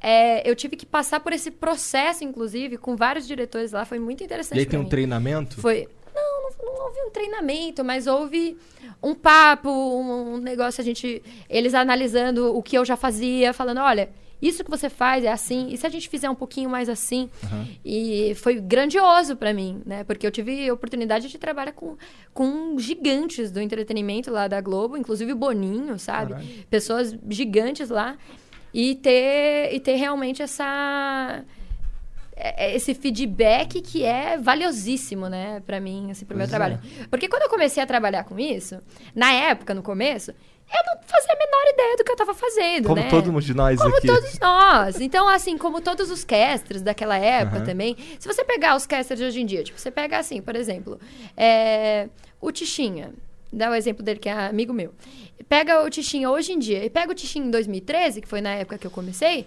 é, eu tive que passar por esse processo, inclusive, com vários diretores lá. Foi muito interessante. E aí tem um mim. treinamento? Foi. Não, não, não houve um treinamento, mas houve um papo, um, um negócio, a gente. Eles analisando o que eu já fazia, falando, olha. Isso que você faz é assim, e se a gente fizer um pouquinho mais assim? E foi grandioso pra mim, né? Porque eu tive a oportunidade de trabalhar com, com gigantes do entretenimento lá da Globo, inclusive o Boninho, sabe? Pessoas gigantes lá. E ter, e ter realmente essa é- é esse feedback que é valiosíssimo, né, pra mim, assim, pro meu Pois é. trabalho. Porque quando eu comecei a trabalhar com isso, na época, no começo, eu não fazia a menor ideia do que eu tava fazendo, Como né? todos de nós Como aqui. todos nós. Então, assim, como todos os casters daquela época Aham. também. Se você pegar os casters de hoje em dia, tipo, você pega assim, por exemplo, é, o Tichinha. Dá o exemplo dele, que é amigo meu. Pega o Tichinha hoje em dia e pega o Tichinha em 2013, que foi na época que eu comecei.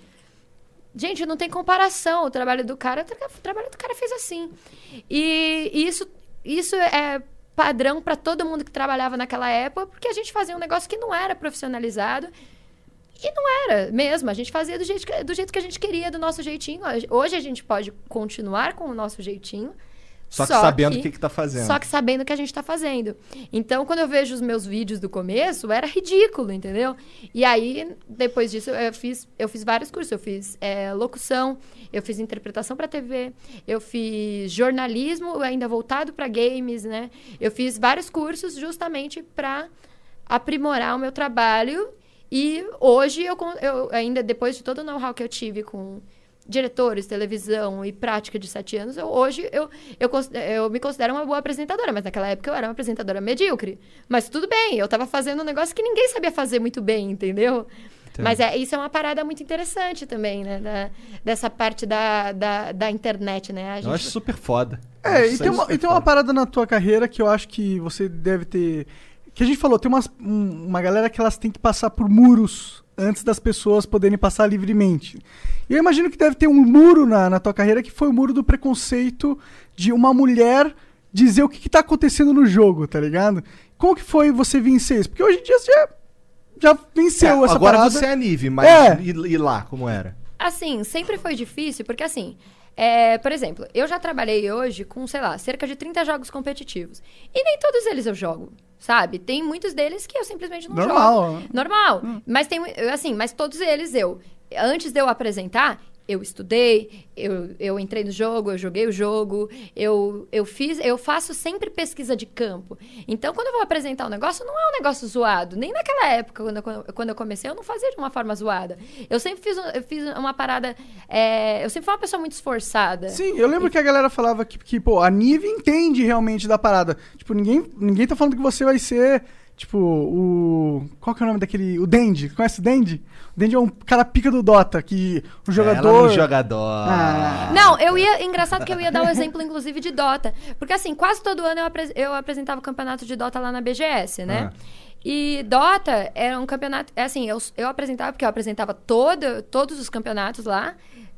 Gente, não tem comparação. O trabalho do cara, o trabalho do cara fez assim. E isso, isso é padrão para todo mundo que trabalhava naquela época, porque a gente fazia um negócio que não era profissionalizado. E não era mesmo. A gente fazia do jeito, que, do jeito que a gente queria, do nosso jeitinho. Hoje a gente pode continuar com o nosso jeitinho. Só que sabendo o que, que tá fazendo. Só que sabendo o que a gente tá fazendo. Então, quando eu vejo os meus vídeos do começo, era ridículo, entendeu? E aí, depois disso, eu fiz, eu fiz vários cursos. Eu fiz é, locução, eu fiz interpretação para TV, eu fiz jornalismo, ainda voltado para games, né? Eu fiz vários cursos justamente para aprimorar o meu trabalho. E hoje, eu, eu ainda depois de todo o know-how que eu tive com diretores, televisão e prática de sete anos, eu, hoje eu, eu, eu me considero uma boa apresentadora, mas naquela época eu era uma apresentadora medíocre. Mas tudo bem, eu tava fazendo um negócio que ninguém sabia fazer muito bem, entendeu? Mas é, isso é uma parada muito interessante também, né? Da- dessa parte da, da, da internet, né? A Eu gente- acho super foda. É, Eu e acho tem, uma, e tem uma parada na tua carreira que eu acho que você deve ter. Que a gente falou, tem umas, um- uma galera que elas têm que passar por muros antes das pessoas poderem passar livremente. E eu imagino que deve ter um muro na, na tua carreira que foi o muro do preconceito de uma mulher dizer o que, que tá acontecendo no jogo, tá ligado? Como que foi você vencer isso? Porque hoje em dia você já, já venceu É, essa agora parada. você é a Nive, mas É. e, e lá, como era? Assim, sempre foi difícil, porque assim, é, por exemplo, eu já trabalhei hoje com, sei lá, cerca de 30 jogos competitivos. E nem todos eles eu jogo, sabe? Tem muitos deles que eu simplesmente não Normal. jogo. Normal. Mas tem, assim, mas todos eles eu, antes de eu apresentar, eu estudei, eu, eu entrei no jogo, eu joguei o jogo, eu, eu fiz, eu faço sempre pesquisa de campo. Então, quando eu vou apresentar um negócio, não é um negócio zoado. Nem naquela época, quando eu, quando eu comecei, eu não fazia de uma forma zoada. Eu sempre fiz, eu fiz uma parada. é, eu sempre fui uma pessoa muito esforçada. Sim, eu lembro que a galera falava que, que, pô, a Nive entende realmente da parada. Tipo, ninguém, ninguém tá falando que você vai ser, tipo, o. Qual que é o nome daquele. O Dendi. Conhece o Dendi? Dendi é um cara pica do Dota, que o Ela jogador. no jogador. Ah. Não, eu ia. Engraçado que eu ia dar o exemplo, inclusive, de Dota. Porque, assim, quase todo ano eu, apres- eu apresentava o campeonato de Dota lá na BGS, né? Ah. E Dota era um campeonato. é Assim, eu, eu apresentava, porque eu apresentava todo, todos os campeonatos lá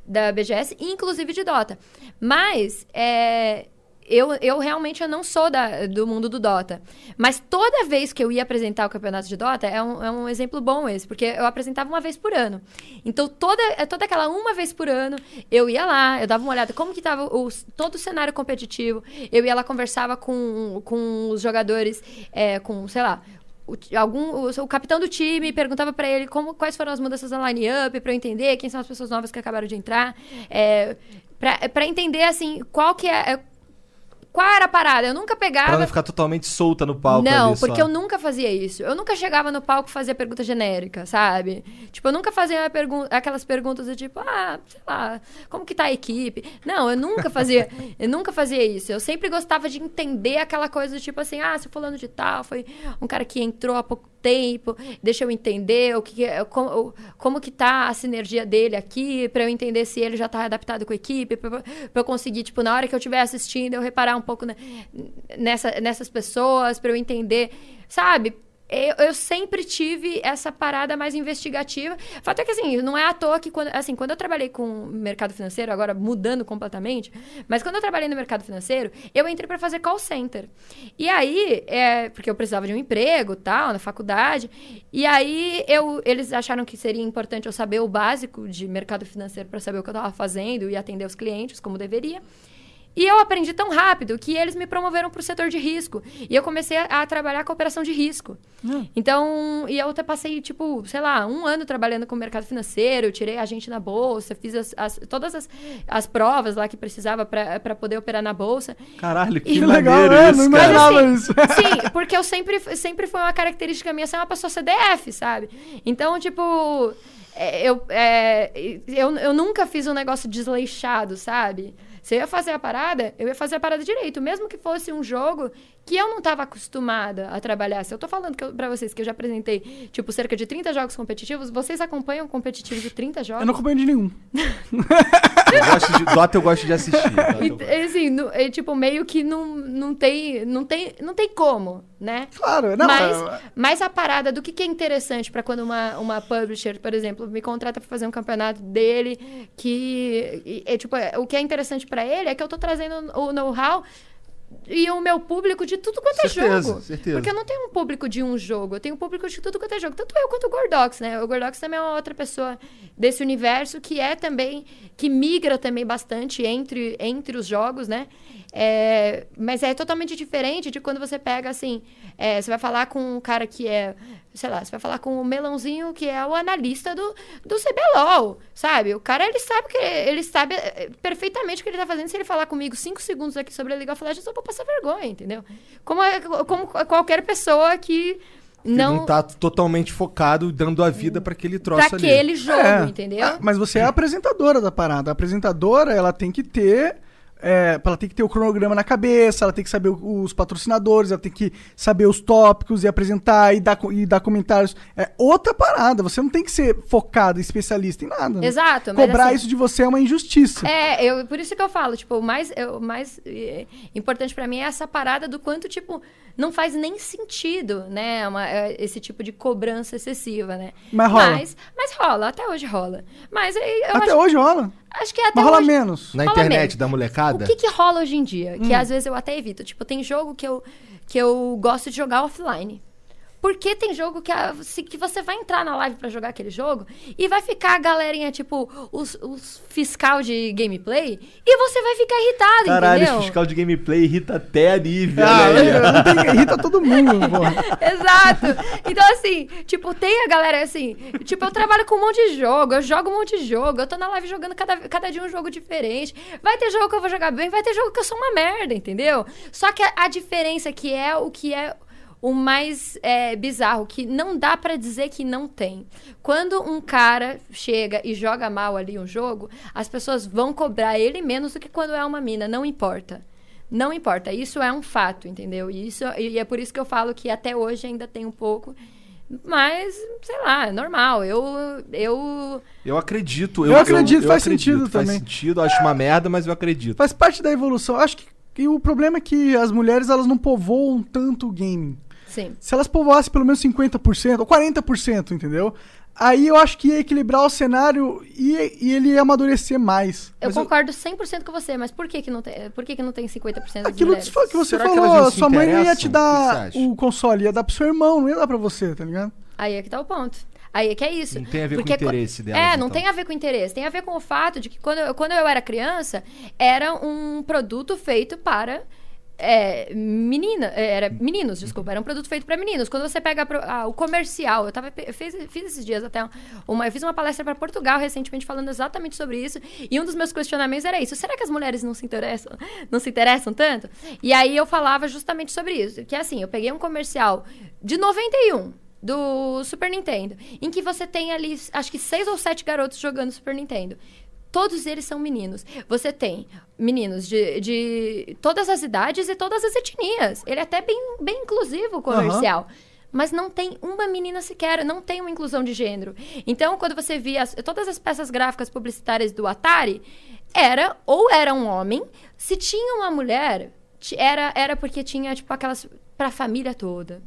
da BGS, inclusive de Dota. Mas. É, eu, eu realmente eu não sou da, do mundo do Dota. Mas toda vez que eu ia apresentar o campeonato de Dota, é um, é um exemplo bom esse, porque eu apresentava uma vez por ano. Então, toda, é toda aquela uma vez por ano, eu ia lá, eu dava uma olhada como que estava todo o cenário competitivo, eu ia lá, conversava com, com os jogadores, é, com, sei lá, o, algum, o, o capitão do time perguntava pra ele como, quais foram as mudanças na line-up, pra eu entender quem são as pessoas novas que acabaram de entrar, é, pra entender, assim, qual que é... Qual era a parada? Eu nunca pegava. Pra não ficar totalmente solta no palco Não, ali só. porque eu nunca fazia isso. Eu nunca chegava no palco e fazia pergunta genérica, sabe? Tipo, eu nunca fazia pergun- aquelas perguntas do tipo, ah, sei lá, como que tá a equipe? Não, eu nunca fazia, eu nunca fazia isso. Eu sempre gostava de entender aquela coisa do tipo assim, ah, se fulano de tal foi um cara que entrou há pouco tempo, deixa eu entender o que, é- como, como que tá a sinergia dele aqui, pra eu entender se ele já tá adaptado com a equipe, pra eu conseguir, tipo, na hora que eu estiver assistindo, eu reparar um pouco na- nessa, nessas pessoas, pra eu entender, sabe? Eu, eu sempre tive essa parada mais investigativa. Fato é que, assim, não é à toa que, quando, assim, quando eu trabalhei com o mercado financeiro, agora mudando completamente, mas quando eu trabalhei no mercado financeiro, eu entrei para fazer call center. E aí, é, porque eu precisava de um emprego, tal, na faculdade, e aí eu, eles acharam que seria importante eu saber o básico de mercado financeiro para saber o que eu estava fazendo e atender os clientes como deveria. E eu aprendi tão rápido que eles me promoveram para o setor de risco. E eu comecei a, a trabalhar com operação de risco. Então, e eu até passei, tipo, sei lá, um ano trabalhando com o mercado financeiro, eu tirei a gente na bolsa, fiz as, as- todas as, as provas lá que precisava para poder operar na bolsa. Caralho, que, maneiro legal, é, isso, não imaginava Mas, isso. Sim, porque eu sempre, sempre foi uma característica minha ser uma pessoa CDF, sabe? Então, tipo. é, eu, é, eu, eu nunca fiz um negócio desleixado, sabe? Se eu ia fazer a parada, eu ia fazer a parada direito. Mesmo que fosse um jogo que eu não estava acostumada a trabalhar. Se eu tô falando pra vocês que eu já apresentei, tipo, cerca de 30 jogos competitivos, vocês acompanham competitivos de 30 jogos? Eu não acompanho de nenhum. Eu gosto de, Dota eu gosto de assistir. E, assim, no- é, tipo, meio que não, não, tem, não, tem, não tem como, né? Claro, não. mas, é- mas a parada do que, que é interessante para quando uma, uma publisher, por exemplo, me contrata para fazer um campeonato dele, que e- é tipo, é, o que é interessante para ele é que eu tô trazendo o know-how e o meu público de tudo quanto Certeza, é jogo. certeza. Porque eu não tenho um público de um jogo, eu tenho um público de tudo quanto é jogo. Tanto eu quanto o Gordox, né? O Gordox também é uma outra pessoa desse universo que é também, que migra também bastante entre, entre os jogos, né? É, mas é totalmente diferente de quando você pega assim, é, você vai falar com um cara que é, sei lá, você vai falar com o Melãozinho que é o analista do, do CBLOL, sabe? O cara ele sabe que ele sabe é, perfeitamente o que ele tá fazendo. Se ele falar comigo cinco segundos aqui sobre a League of Legends, eu vou passar vergonha, entendeu? Como, é- como qualquer pessoa que Que não, não tá totalmente focado, dando a vida pra aquele troço para ali. aquele jogo, É. entendeu? Ah, Mas você é a apresentadora da parada. A apresentadora, ela tem que ter. É, ela tem que ter o cronograma na cabeça, ela tem que saber os patrocinadores, ela tem que saber os tópicos e apresentar e dar, e dar comentários. É outra parada. Você não tem que ser focado, especialista em nada. né? Exato, Cobrar assim- isso de você é uma injustiça. É, eu, por isso que eu falo, tipo, o mais, o mais eh, importante pra mim é essa parada do quanto, tipo, não faz nem sentido, né? Uma, é, esse tipo de cobrança excessiva, né? Mas rola. Mas, mas rola, até hoje rola. Mas eu Até acho, hoje rola. Acho que até Mas rola hoje... menos. Na Rola internet menos. da molecada? O que, que rola hoje em dia? Hum. Que às vezes eu até evito. Tipo, tem jogo que eu, que eu gosto de jogar offline. Porque tem jogo que, a- se- que você vai entrar na live pra jogar aquele jogo e vai ficar a galerinha, tipo, os, os fiscal de gameplay e você vai ficar irritado, Caralho, entendeu? fiscal de gameplay irrita até a Nive. Ah, tem, irrita todo mundo, porra. Exato. Então, assim, tipo, tem a galera assim. Tipo, eu trabalho com um monte de jogo, eu jogo um monte de jogo, eu tô na live jogando cada, cada dia um jogo diferente. Vai ter jogo que eu vou jogar bem, vai ter jogo que eu sou uma merda, entendeu? Só que a, a diferença que é o que é o mais é, bizarro, que não dá pra dizer que não tem. Quando um cara chega e joga mal ali um jogo, as pessoas vão cobrar ele menos do que quando é uma mina, não importa. Não importa, isso é um fato, entendeu? E, isso, e é por isso que eu falo que até hoje ainda tem um pouco. Mas, sei lá, é normal. Eu. Eu. Eu acredito. Eu acredito, faz sentido faz também. sentido, acho uma merda, mas eu acredito. Faz parte da evolução. Acho que, que o problema é que as mulheres elas não povoam tanto o game. Sim. Se elas povoassem pelo menos 50% ou 40%, entendeu? Aí eu acho que ia equilibrar o cenário e, e ele ia amadurecer mais. Eu Mas concordo 100% com você, mas por que, que, não, tem, por que, que não tem 50% das Aquilo mulheres? que você Será que falou, se sua mãe não ia te O que dar o console, ia dar pro seu irmão, não ia dar pra você, tá ligado? Aí é que tá o ponto. Aí é que é isso. Não tem a ver com Porque o interesse delas, É, não então. tem a ver com interesse. Tem a ver com o fato de que quando eu, quando eu era criança, era um produto feito para. É, menina, é, era meninos, desculpa, era um produto feito para meninos. Quando você pega ah, o comercial, eu tava eu fiz, fiz esses dias até uma, eu fiz uma palestra para Portugal recentemente falando exatamente sobre isso. E um dos meus questionamentos era isso: será que as mulheres não se interessam, não se interessam tanto? E aí eu falava justamente sobre isso, que é assim, eu peguei um comercial de 91 do Super Nintendo, em que você tem ali, acho que seis ou sete garotos jogando Super Nintendo. Todos eles são meninos. Você tem meninos de, de todas as idades e todas as etnias. Ele é até bem, bem inclusivo o comercial. Mas não tem uma menina sequer, não tem uma inclusão de gênero. Então, quando você via as- todas as peças gráficas publicitárias do Atari, era ou era um homem, se tinha uma mulher, era, era porque tinha, tipo, aquelas. pra família toda.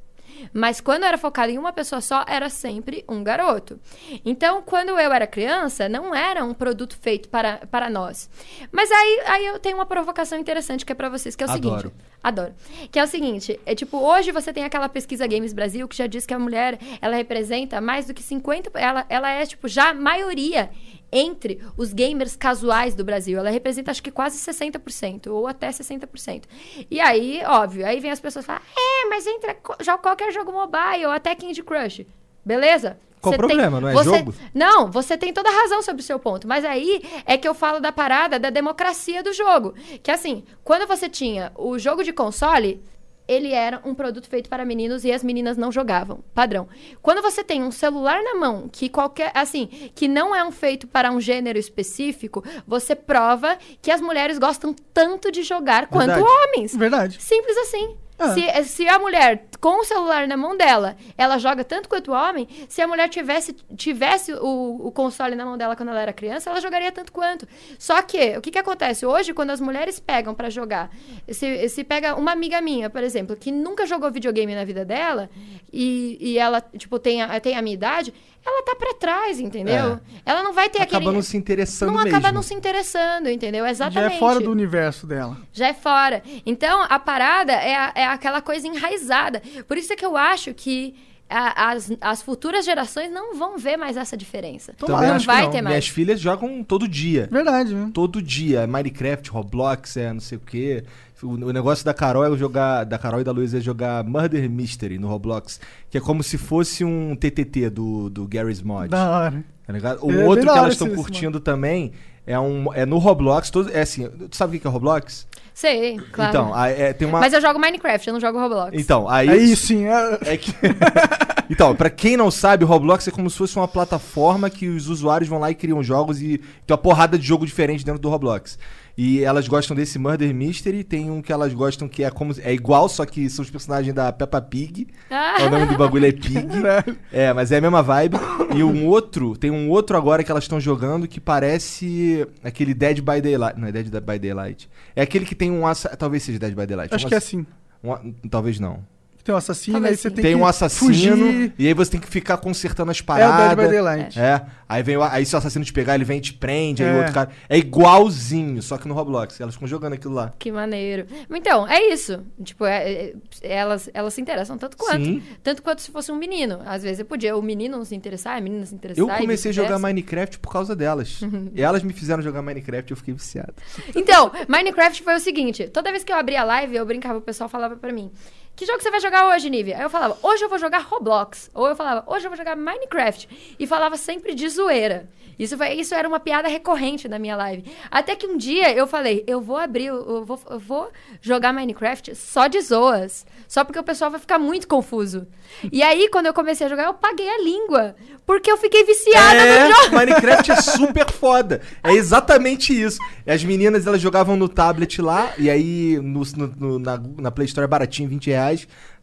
Mas quando era focado em uma pessoa só, era sempre um garoto. Então, quando eu era criança, não era um produto feito para, para nós. Mas aí, aí eu tenho uma provocação interessante que é para vocês, que é o Adoro. seguinte. Adoro. Que é o seguinte, é tipo, hoje você tem aquela pesquisa Games Brasil que já diz que a mulher, ela representa mais do que 50, ela, ela é tipo já maioria entre os gamers casuais do Brasil. Ela representa acho que quase 60% ou até 60%. E aí, óbvio, aí vem as pessoas e falam: "É, mas entra já qualquer jogo mobile ou até Candy Crush". Beleza? Qual o Você tem- problema? Não é você- jogo? Não, você tem toda a razão sobre o seu ponto. Mas aí é que eu falo da parada da democracia do jogo. Que assim, quando você tinha o jogo de console, ele era um produto feito para meninos e as meninas não jogavam. Padrão. Quando você tem um celular na mão que qualquer, assim, que não é um feito para um gênero específico, você prova que as mulheres gostam tanto de jogar quanto Verdade. homens. Verdade. Simples assim. Ah. Se, se a mulher, com o celular na mão dela, ela joga tanto quanto o homem, se a mulher tivesse, tivesse o, o console na mão dela quando ela era criança, ela jogaria tanto quanto. Só que, o que, que acontece? Hoje, quando as mulheres pegam pra jogar, se, se pega uma amiga minha, por exemplo, que nunca jogou videogame na vida dela, e, e ela, tipo, tem a, tem a minha idade, ela tá pra trás, entendeu? Ela não vai ter Acaba aquele... não se interessando não mesmo. acaba não se interessando, entendeu? Já Exatamente. é fora do universo dela. Já é fora. Então, a parada é, a- é aquela coisa enraizada. Por isso é que eu acho que a- as, as futuras gerações não vão ver mais essa diferença. Também não vai não. ter mais. Minhas filhas jogam todo dia. Verdade, né? Todo dia. Minecraft, Roblox, é não sei o quê. O, o negócio da Carol é jogar. Da Carol e da Luísa é jogar Murder Mystery no Roblox. Que é como se fosse um TTT do, do Gary's Mod. Da hora. Tá ligado? O É outro que elas estão curtindo também é, um, é no Roblox. Todo, é assim, tu sabe o que é Roblox? Sei, claro. Então, a- é, tem uma. Mas eu jogo Minecraft, eu não jogo Roblox. Então, aí. Aí sim, é... É que... então, pra quem não sabe, o Roblox é como se fosse uma plataforma que os usuários vão lá e criam jogos e tem uma porrada de jogo diferente dentro do Roblox. E elas gostam desse Murder Mystery, tem um que elas gostam que é como é igual, só que são os personagens da Peppa Pig. Ah. O nome do bagulho é Pig. é, mas é a mesma vibe. E um outro, tem um outro agora que elas estão jogando que parece aquele Dead by Daylight. Não é Dead by Daylight. É aquele que tem um talvez seja Dead by Daylight. Acho Um que é ass- assim. um Talvez não. Tem um assassino, Talvez aí você sim. tem, Tem que um assassino fugir. e aí você tem que ficar consertando as É o paradas. Dead by Daylight. É, aí vem o, aí se o assassino te pegar, ele vem e te prende, aí É. o outro cara. É igualzinho, só que no Roblox. Elas ficam jogando aquilo lá. Que maneiro. Então, é isso. Tipo, é- é- elas, elas se interessam tanto quanto. Sim. Tanto quanto se fosse um menino. Às vezes eu podia o menino não se interessar, a menina se interessar. Eu e comecei a jogar vice-versa. Minecraft por causa delas. e elas me fizeram jogar Minecraft e eu fiquei viciado. Então, Minecraft foi o seguinte: toda vez que eu abria a live, eu brincava, o pessoal falava pra mim: Que jogo você vai jogar hoje, Nive? Aí eu falava: Hoje eu vou jogar Roblox. Ou eu falava: Hoje eu vou jogar Minecraft. E falava sempre de zoeira. Isso, foi, isso era uma piada recorrente na minha live. Até que um dia eu falei: Eu vou abrir, eu vou, eu vou jogar Minecraft só de zoas. Só porque o pessoal vai ficar muito confuso. E aí, quando eu comecei a jogar, eu paguei a língua. Porque eu fiquei viciada no jogo. É, Minecraft é super foda. É exatamente isso. As meninas, elas jogavam no tablet lá, e aí no, no- no- na, na Play Store é baratinho, 20 reais.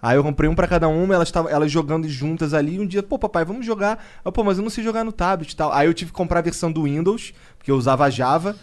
Aí eu comprei um pra cada uma, elas, tavam, elas jogando juntas ali. Um dia, pô, papai, vamos jogar. Eu, pô, mas eu não sei jogar no tablet e tal. Aí eu tive que comprar a versão do Windows, porque eu usava Java.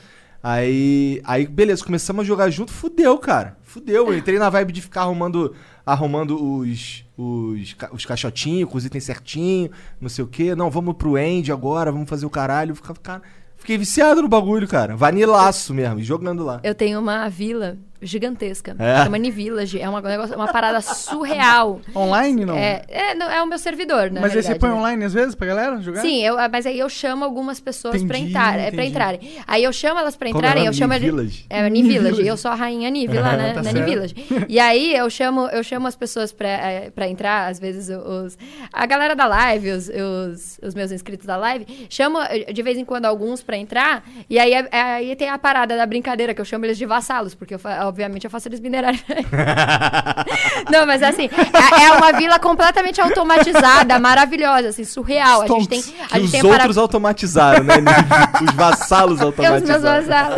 Aí, aí, beleza, começamos a jogar junto, fudeu, cara. Fudeu. Eu entrei na vibe de ficar arrumando, arrumando os, os, os caixotinhos, com os itens certinho, não sei o quê. Não, vamos pro end agora, vamos fazer o caralho. Ficava, cara, fiquei viciado no bagulho, cara. Vanilaço mesmo, jogando lá. Eu tenho uma vila gigantesca. É? Chama Nivillage. É uma, uma parada surreal. Online, não? É, é, não, é o meu servidor, né? Mas aí você põe online às vezes pra galera jogar? Sim, eu, mas aí eu chamo algumas pessoas pra, Entendi, entrar, é, pra entrarem. Aí eu chamo elas pra é entrarem, nome? eu chamo... Nivillage? É, Nivillage. E eu sou a rainha Nive lá, né? Tá na. Nivillage. E aí eu chamo, eu chamo as pessoas pra, é, pra entrar, às vezes os... A galera da live, os, os, os meus inscritos da live, chamo eh, de vez em quando alguns pra entrar, e aí, é- é- aí tem a parada da brincadeira, que eu chamo eles de vassalos, porque eu, fa- obviamente eu faço eles minerarem. Não, mas assim, é é uma vila completamente automatizada, maravilhosa, assim, surreal. A gente tem, a gente os tem outros automatizaram, né? os vassalos Eu, os automatizaram. meus vassalos.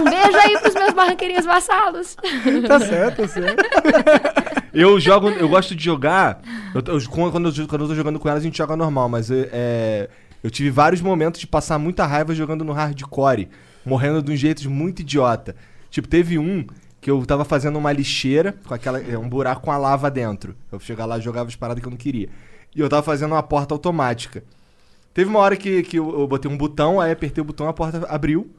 Um beijo aí pros meus barranqueirinhos vassalos. Tá certo, tá certo. Eu jogo, eu gosto de jogar. eu- eu- quando, eu, quando eu tô jogando com elas, a gente joga normal, mas eu, é, eu tive vários momentos de passar muita raiva jogando no hardcore, morrendo de um jeito muito idiota. Tipo, teve um que eu tava fazendo uma lixeira com aquela. é, um buraco com a lava dentro. Eu chegava lá e jogava as paradas que eu não queria. E eu tava fazendo uma porta automática. Teve uma hora que, que eu, eu botei um botão, aí apertei o botão, a porta abriu.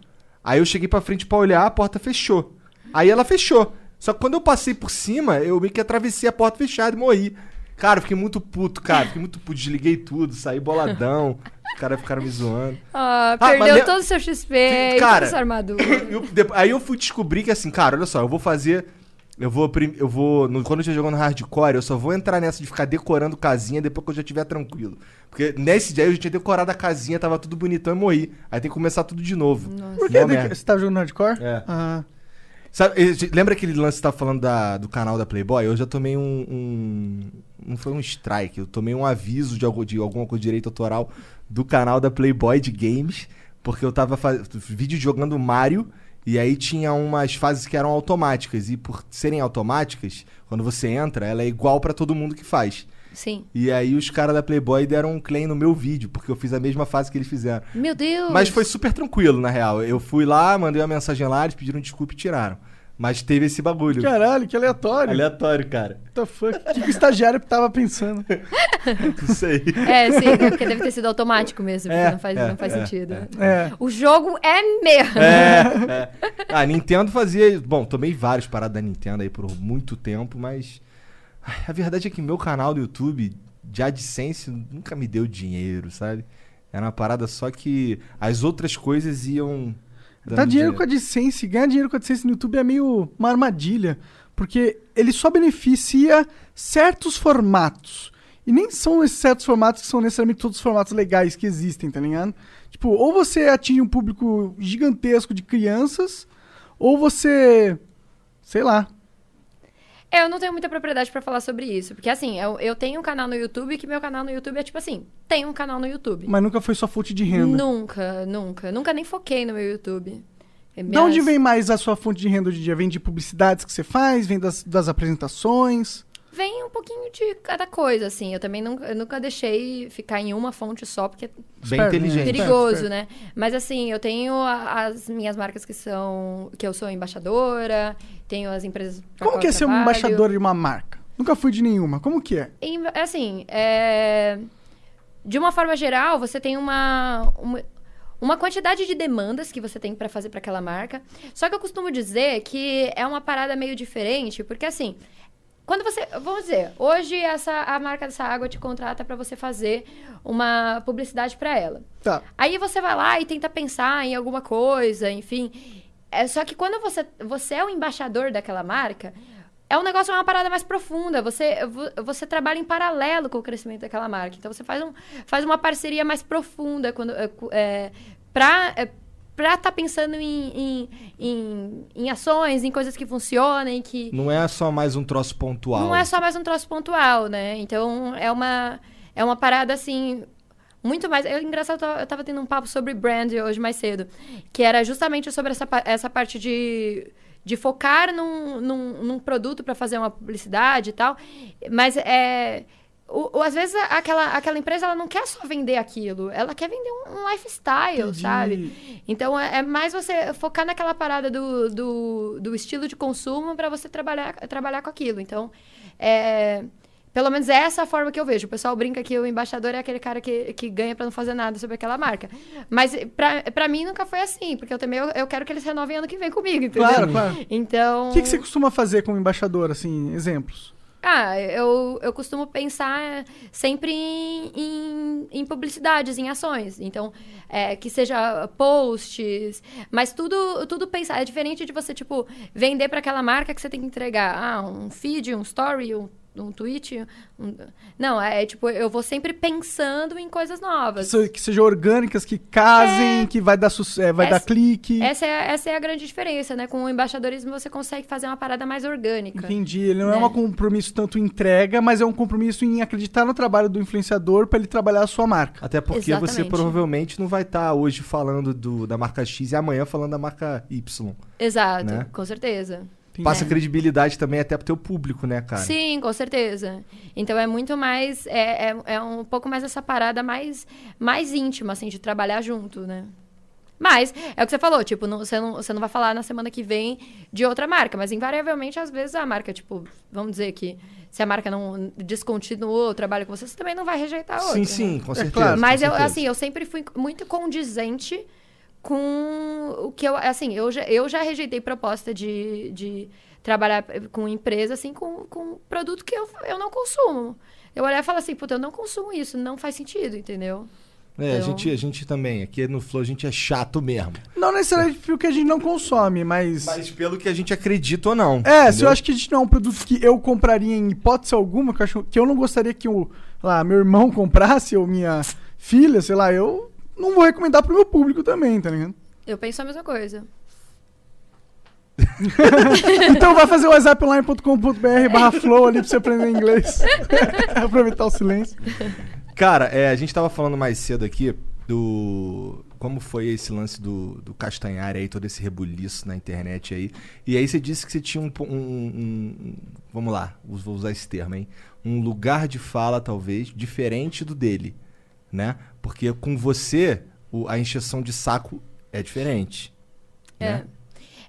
Aí eu cheguei pra frente pra olhar, a porta fechou. Aí ela fechou. Só que quando eu passei por cima, eu meio que atravessei a porta fechada e morri. Cara, eu fiquei muito puto, cara. Fiquei muito puto. Desliguei tudo, saí boladão. Os caras ficaram me zoando. Ah, Ah, perdeu mas todo o seu XP e Cara, toda armadura. Eu- aí eu fui descobrir que assim, cara, olha só, eu vou fazer. Eu vou. Eu vou. no- quando eu estiver jogando hardcore, eu só vou entrar nessa de ficar decorando casinha depois que eu já estiver tranquilo. Porque nesse dia eu já tinha decorado a casinha, tava tudo bonitão e morri. Aí tem que começar tudo de novo. Por que você tá jogando hardcore? É. Ah. Sabe, lembra aquele lance que você tava falando da- do canal da Playboy? Eu já tomei um, um- Não foi um strike, eu tomei um aviso de, algo, de alguma coisa de direito autoral do canal da Playboy de games, porque eu tava fazendo vídeo jogando Mario. E aí tinha umas fases que eram automáticas. E por serem automáticas, quando você entra, ela é igual pra todo mundo que faz. Sim. E aí os caras da Playboy deram um claim no meu vídeo, porque eu fiz a mesma fase que eles fizeram. Meu Deus! Mas foi super tranquilo, na real. Eu fui lá, mandei uma mensagem lá, eles pediram desculpa e tiraram. Mas teve esse bagulho. Caralho, que aleatório. Aleatório, cara. What the fuck? O que, que o estagiário tava pensando? Isso aí. É, sim, né, porque deve ter sido automático mesmo, É, não faz, é, não faz é, sentido. é. É. O jogo é meu! É, é. A Nintendo fazia. Bom, tomei vários paradas da Nintendo aí por muito tempo, mas. A verdade é que meu canal do YouTube de AdSense nunca me deu dinheiro, sabe? Era uma parada só que as outras coisas iam. dando Dar dinheiro com a AdSense, ganhar dinheiro com a AdSense no YouTube é meio uma armadilha, porque ele só beneficia certos formatos. E nem são esses certos formatos que são necessariamente todos os formatos legais que existem, tá ligado? Tipo, ou você atinge um público gigantesco de crianças, ou você. sei lá. Eu não tenho muita propriedade pra falar sobre isso. Porque, assim, eu, eu tenho um canal no YouTube que meu canal no YouTube é tipo assim: tem um canal no YouTube. Mas nunca foi sua fonte de renda. Nunca, nunca. Nunca nem foquei no meu YouTube. É De onde minhas- vem mais a sua fonte de renda hoje em dia? Vem de publicidades que você faz? Vem das, das apresentações? Vem um pouquinho de cada coisa, assim. Eu também nunca, eu nunca deixei ficar em uma fonte só, porque é Bem inteligente. perigoso, né? Mas assim, eu tenho a- as minhas marcas que são. que eu sou embaixadora, tenho as empresas. Como que é ser um embaixador de uma marca? Nunca fui de nenhuma. Como que é? Em- Assim, é, de uma forma geral, você tem uma, uma, uma quantidade de demandas que você tem pra fazer pra aquela marca. Só que eu costumo dizer que é uma parada meio diferente, porque assim, quando você, vamos dizer, hoje essa a marca dessa água te contrata pra você fazer uma publicidade pra ela. Tá. Aí você vai lá e tenta pensar em alguma coisa, enfim. É, só que quando você, você é o embaixador daquela marca, é um negócio, é uma parada mais profunda. Você, vo- você trabalha em paralelo com o crescimento daquela marca. Então você faz, um, faz uma parceria mais profunda quando, é, é, pra. É, Pra estar pensando em, em, em, em ações, em coisas que funcionem, que, Não é só mais um troço pontual. não é só mais um troço pontual, né? Então é uma, é uma parada assim. Muito mais. Eu, engraçado, eu tava, eu tava tendo um papo sobre brand hoje mais cedo. Que era justamente sobre essa, essa parte de, de focar num, num, num produto para fazer uma publicidade e tal. Mas é. O, o- às vezes aquela, aquela empresa ela não quer só vender aquilo, ela quer vender um, um lifestyle, Entendi. sabe? Então é, é mais você focar naquela parada do, do, do estilo de consumo para você trabalhar, trabalhar com aquilo. Então, é, pelo menos é essa a forma que eu vejo. O pessoal brinca que o embaixador é aquele cara que, que ganha para não fazer nada sobre aquela marca. Mas pra, pra mim nunca foi assim, porque eu também eu, eu quero que eles renovem ano que vem comigo, entendeu? Claro, claro. Então. O que, que você costuma fazer como embaixador, assim, exemplos? Ah, eu, eu costumo pensar sempre em, em, em publicidades, em ações. Então, é, que seja posts, mas tudo, tudo pensar. É diferente de você, tipo, vender para aquela marca que você tem que entregar. Ah, um feed, um story, um, um tweet. um- Não, é tipo, eu vou sempre pensando em coisas Que, novas. se- que sejam orgânicas, que casem, É. que vai dar, é, vai Essa- dar clique. Essa é, essa é a grande diferença, né? Com o embaixadorismo você consegue fazer uma parada mais orgânica. Entendi. Ele não é Né? um compromisso tanto em entrega, mas é um compromisso em acreditar no trabalho do influenciador pra ele trabalhar a sua marca. Até porque você Exatamente. provavelmente não vai estar hoje falando do, da marca X e amanhã falando da marca Y. Exato, Né? com certeza. Passa É. credibilidade também até pro teu público, né, cara? Sim, com certeza. Então é muito mais. É, é, é um pouco mais essa parada mais, mais íntima, assim, de trabalhar junto, né? Mas, é o que você falou, tipo, não- você, não, você não vai falar na semana que vem de outra marca, mas invariavelmente, às vezes, a marca, tipo, vamos dizer que se a marca não descontinuou o trabalho com você, você também não vai rejeitar a outra. Sim, né? sim, com certeza. claro. Mas com eu, certeza. assim, eu sempre fui muito condizente com o que eu, assim, eu já, eu já rejeitei proposta de, de trabalhar com empresa, assim, com, com produto que eu, eu não consumo. Eu olhar e falar assim, puta, eu não consumo isso, não faz sentido, entendeu? É, a, Então- gente, a gente também. Aqui no Flow a gente é chato mesmo. Não necessariamente porque a gente não consome, mas. Mas pelo que a gente acredita ou não. É, se entendeu? eu acho que a gente não é um produto que eu compraria em hipótese alguma, que eu, acho, que eu não gostaria que o, lá, meu irmão comprasse ou minha filha, sei lá, eu não vou recomendar pro meu público também, tá ligado? Eu penso a mesma coisa. então vai fazer o whatsapponline.com.br barra flow ali pra você aprender inglês. Aproveitar o silêncio. Cara, é, a gente tava falando mais cedo aqui do. Como foi esse lance do, do Castanhari aí, todo esse rebuliço na internet aí. E aí você disse que você tinha um. um- um- vamos lá, vou usar esse termo, hein? Um lugar de fala, talvez, diferente do dele. Né? Porque com você, o- a encheção de saco é diferente. né?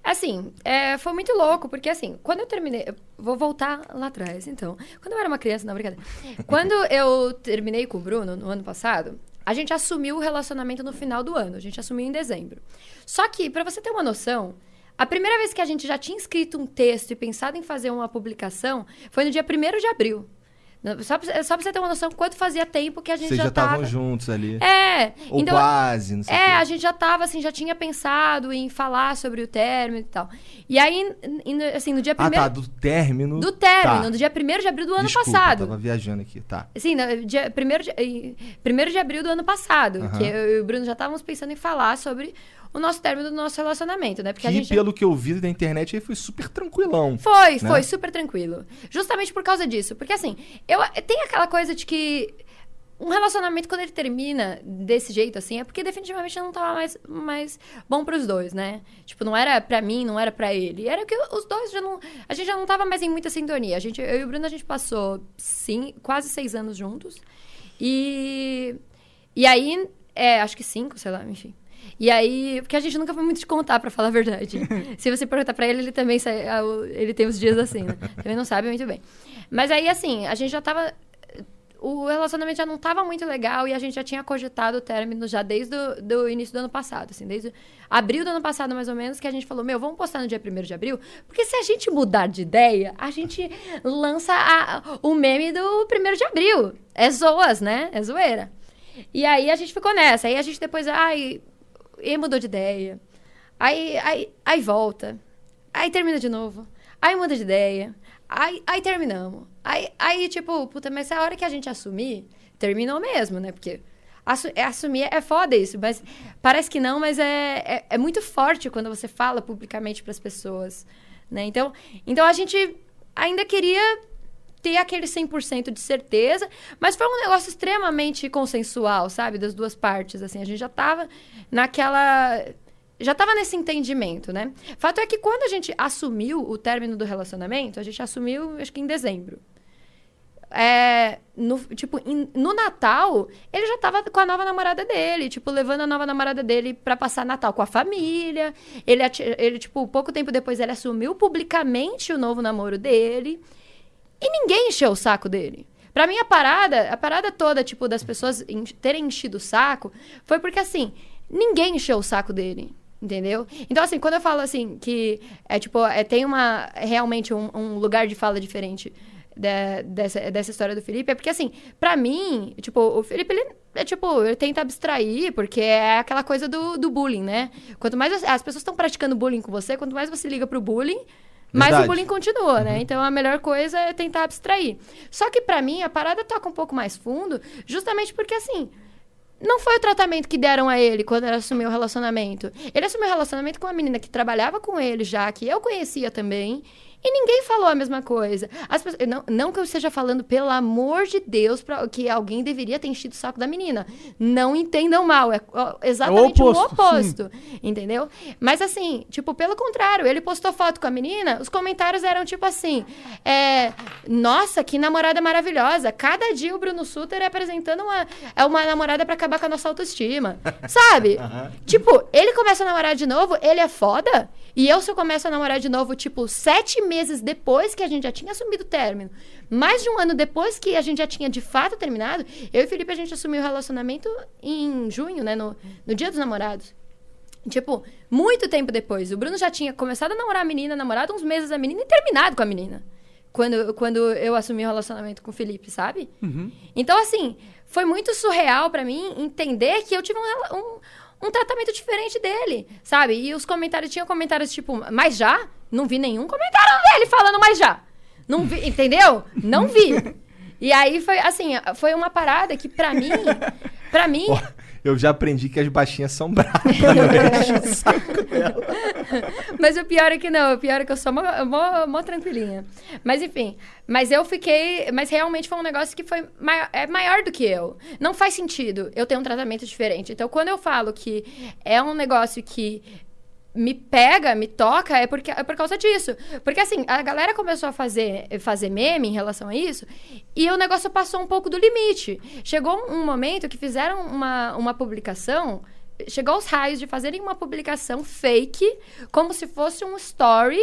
Assim, é, foi muito louco, porque assim, quando eu terminei. eu Vou voltar lá atrás, então. Quando eu era uma criança, não, brincadeira. Quando eu terminei com o Bruno, no ano passado, a gente assumiu o relacionamento no final do ano. A gente assumiu em dezembro. Só que, pra você ter uma noção, a primeira vez que a gente já tinha escrito um texto e pensado em fazer uma publicação foi no dia 1 de abril. Só pra, só pra você ter uma noção quanto fazia tempo que a gente Vocês já já estavam tava... juntos ali. É, Ou então, quase, não sei é, a gente já tava, assim, já tinha pensado em falar sobre o término e tal. E aí, assim, no dia Ah, primeiro... tá, do término. Do término, Tá. no dia 1 de abril do ano Desculpa, passado. Tava viajando aqui, tá. Sim, no dia 1 de, 1 de abril do ano passado. Que eu e o Bruno já estávamos pensando em falar sobre o nosso término do nosso relacionamento, né? Porque que gente. pelo que eu vi da internet aí foi super tranquilão. Foi, né? foi super tranquilo. Justamente por causa disso. Porque assim, eu tem aquela coisa de que um relacionamento, quando ele termina desse jeito, assim, é porque definitivamente não tava mais, mais bom pros dois, né? Tipo, não era pra mim, não era pra ele. Era que os dois já não. A gente já não tava mais em muita sintonia. A gente, eu e o Bruno, a gente passou sim, quase seis anos juntos. E. E aí, é, acho que cinco, sei lá, enfim. E aí, porque a gente nunca foi muito de contar, pra falar a verdade. Se você perguntar pra ele, ele também sai, ele tem os dias assim, né? Também não sabe muito bem. Mas aí, assim, a gente já tava. O relacionamento já não tava muito legal e a gente já tinha cogitado o término já desde o início do ano passado, assim, desde abril do ano passado, mais ou menos, que a gente falou, meu, vamos postar no dia 1 de abril, porque se a gente mudar de ideia, a gente lança a- o meme do 1 de abril. É zoas, né? É zoeira. E aí a gente ficou nessa. Aí a gente depois, ai, e mudou de ideia. Aí, aí, aí volta. Aí termina de novo. Aí muda de ideia. Aí, aí terminamos. Aí, aí, tipo, puta, mas a hora que a gente assumir, terminou mesmo, né? Porque é, assumir é foda isso, mas parece que não, mas é, é, é muito forte quando você fala publicamente pras pessoas, né? Então, então a gente ainda queria ter aquele 100% de certeza, mas foi um negócio extremamente consensual, sabe? Das duas partes, assim. A gente já tava naquela... Já tava nesse entendimento, né? Fato é que quando a gente assumiu o término do relacionamento, a gente assumiu, acho que em dezembro. É, no, tipo, em- no Natal, ele já tava com a nova namorada dele, tipo, levando a nova namorada dele pra passar Natal com a família. Ele, ele, tipo, pouco tempo depois ele assumiu publicamente o novo namoro dele. E ninguém encheu o saco dele. Pra mim, a parada, a parada toda, tipo, das pessoas terem enchido o saco, foi porque, assim, ninguém encheu o saco dele. Entendeu? Então, assim, quando eu falo, assim, que é, tipo, é, tem uma, realmente um, um lugar de fala diferente da- dessa, dessa história do Felipe, é porque, assim, pra mim, tipo, o Felipe, ele, é, tipo, ele tenta abstrair, porque é aquela coisa do, do bullying, né? Quanto mais as pessoas estão praticando bullying com você, quanto mais você liga pro bullying, Verdade. o bullying continua, né? Então a melhor coisa é tentar abstrair. Só que pra mim a parada toca um pouco mais fundo, justamente porque assim, não foi o tratamento que deram a ele quando ele assumiu o relacionamento. Ele assumiu o relacionamento com uma menina que trabalhava com ele já, que eu conhecia também. E ninguém falou a mesma coisa. As pessoas, não, não que eu esteja falando, pelo amor de Deus, pra, que alguém deveria ter enchido o saco da menina. Não entendam mal. É exatamente o oposto, oposto. Entendeu? Mas assim, tipo, pelo contrário, ele postou foto com a menina, os comentários eram tipo assim: é, Nossa, que namorada maravilhosa. Cada dia o Bruno Suter é apresentando uma, é uma namorada pra acabar com a nossa autoestima. Sabe? Tipo, ele começa a namorar de novo, ele é foda. E eu, se eu começo a namorar de novo, tipo, sete meses depois que a gente já tinha assumido o término, mais de um ano depois que a gente já tinha de fato terminado, eu e o Felipe, a gente assumiu o relacionamento em junho, né? No, no dia dos namorados. Tipo, muito tempo depois. O Bruno já tinha começado a namorar a menina, namorado uns meses a menina e terminado com a menina. Quando, quando eu assumi o relacionamento com o Felipe, sabe? Então, assim, foi muito surreal pra mim entender que eu tive um, um, um tratamento diferente dele, sabe? E os comentários, tinham comentários tipo, mas já? Não vi nenhum comentário dele falando mais já. Não vi, entendeu? Não vi. E aí foi, assim, foi uma parada que pra mim, pra mim, Ó, eu já aprendi que as baixinhas são bravas. não enche o saco dela. Mas o pior é que não, o pior é que eu sou mó, mó, mó tranquilinha. Mas enfim, mas eu fiquei. Mas realmente foi um negócio que foi maior, é maior do que eu. Não faz sentido eu ter um tratamento diferente. Então, quando eu falo que é um negócio que me pega, me toca, é, porque, é por causa disso. Porque assim, a galera começou a fazer, fazer meme em relação a isso, e o negócio passou um pouco do limite. Chegou um momento que fizeram uma, uma publicação. Chegou aos raios de fazerem uma publicação fake, como se fosse um story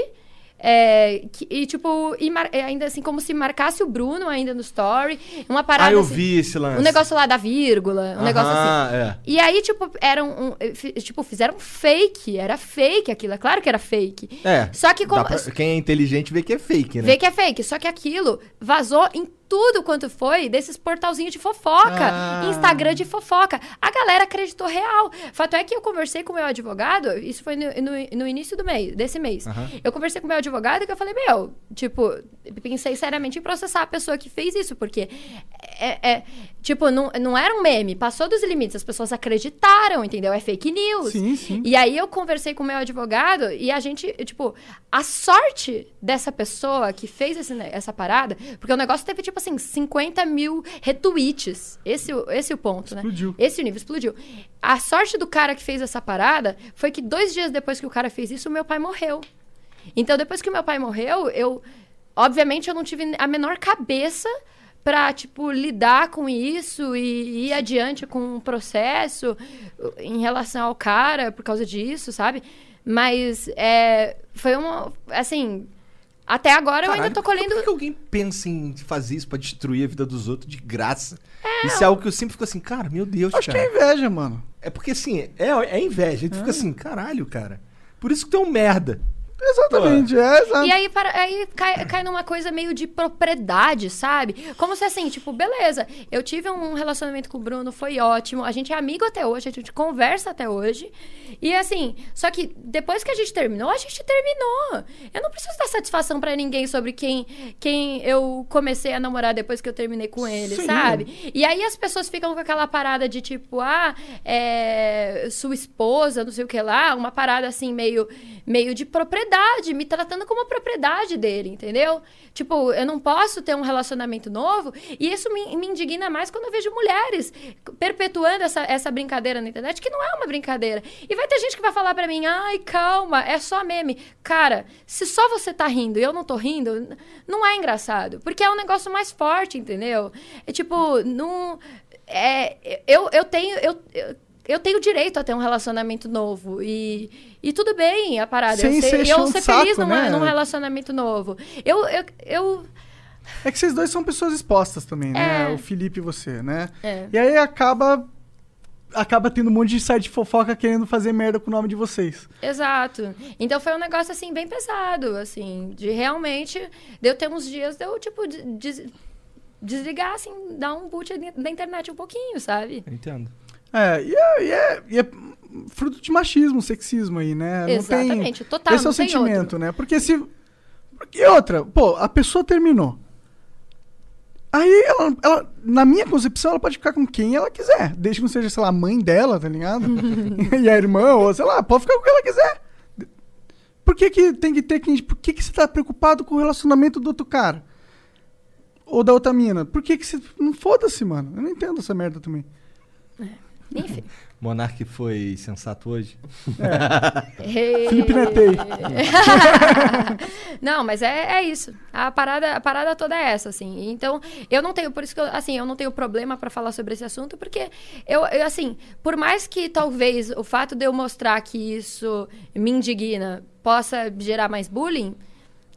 é, que- e, tipo, e mar- é, ainda assim, como se marcasse o Bruno ainda no story. Uma parada. Ah, eu assim, vi esse lance. Um negócio lá da vírgula, um negócio assim. É. E aí, tipo, eram um, tipo, fizeram fake. Era fake aquilo. É claro que era fake. É. Só que como. pra- Quem é inteligente vê que é fake, né? Vê que é fake. Só que aquilo vazou em tudo quanto foi desses portalzinhos de fofoca. Ah. Instagram de fofoca. A galera acreditou real. Fato é que eu conversei com o meu advogado, isso foi no, no- no início do mês, desse mês. Eu conversei com o meu advogado que eu falei, meu, tipo, pensei seriamente em processar a pessoa que fez isso, porque é, é- tipo, não, não era um meme, passou dos limites, as pessoas acreditaram, entendeu? É fake news. Sim, sim. E aí eu conversei com o meu advogado e a gente, tipo, a sorte dessa pessoa que fez esse essa parada, porque o negócio teve, tipo assim, 50 mil retweets. Esse, esse é o ponto, Explodiu. né? Esse nível explodiu. A sorte do cara que fez essa parada foi que dois dias depois que o cara fez isso, o meu pai morreu. Então, depois que o meu pai morreu, eu. Obviamente, eu não tive a menor cabeça pra, tipo, lidar com isso e ir adiante com um processo em relação ao cara por causa disso, sabe? Mas é, foi uma. Assim. Até agora eu ainda Caralho, tô colhendo. Por que alguém pensa em fazer isso pra destruir a vida dos outros de graça? Isso é algo que eu sempre fico assim, cara, meu Deus, Acho que cara. é inveja, mano. É porque assim, é, é inveja. A gente fica assim, caralho, cara. Por isso que tu é um merda. Exatamente, é, exato. E aí, para, aí cai, cai numa coisa meio de propriedade, sabe? Como se assim, tipo, beleza, eu tive um relacionamento com o Bruno, foi ótimo, a gente é amigo até hoje, a gente conversa até hoje. E assim, só que depois que a gente terminou, a gente terminou. Eu não preciso dar satisfação pra ninguém sobre quem, quem eu comecei a namorar depois que eu terminei com ele, Sim. sabe? E aí as pessoas ficam com aquela parada de tipo, ah, é, sua esposa, não sei o que lá, uma parada assim, meio, meio de propriedade, me tratando como a propriedade dele, entendeu? Tipo, eu não posso ter um relacionamento novo, e isso me, me indigna mais quando eu vejo mulheres perpetuando essa, essa brincadeira na internet, que não é uma brincadeira. E vai ter gente que vai falar pra mim, ai, calma, é só meme. Cara, se só você tá rindo e eu não tô rindo, não é engraçado. Porque é um negócio mais forte, entendeu? É tipo, não. É, eu, eu tenho. Eu, eu, eu tenho direito a ter um relacionamento novo. E, e tudo bem a parada. Sem eu ser eu ser saco, feliz num, né? num relacionamento novo. Eu. eu, eu É que vocês dois são pessoas expostas também, né? É. O Felipe e você, né? É. E aí acaba. Acaba tendo um monte de site de fofoca querendo fazer merda com o nome de vocês. Exato. Então foi um negócio assim bem pesado, assim, de realmente de eu ter uns dias de eu tipo de- des- desligar assim, dar um boot da internet um pouquinho, sabe? Entendo. É, e é, e é- e é fruto de machismo, sexismo aí, né? Não Exatamente, tem... total, Esse é o sentimento, outro. né? Porque se. E outra, pô, a pessoa terminou. Aí ela, ela, na minha concepção, ela pode ficar com quem ela quiser. Desde que não seja, sei lá, a mãe dela, tá ligado? e a irmã, ou sei lá, pode ficar com quem ela quiser. Por que, que tem que ter quem. Por que, que você tá preocupado com o relacionamento do outro cara? Ou da outra mina? Por que, que você. Não foda-se, mano. Eu não entendo essa merda também. Enfim. Monark foi sensato hoje? Felipe Netei. não, mas é, é isso. A parada, a parada toda é essa, assim. Então, eu não tenho, por isso que eu, assim, eu não tenho problema pra falar sobre esse assunto, porque eu, eu, assim, por mais que talvez o fato de eu mostrar que isso me indigna possa gerar mais bullying,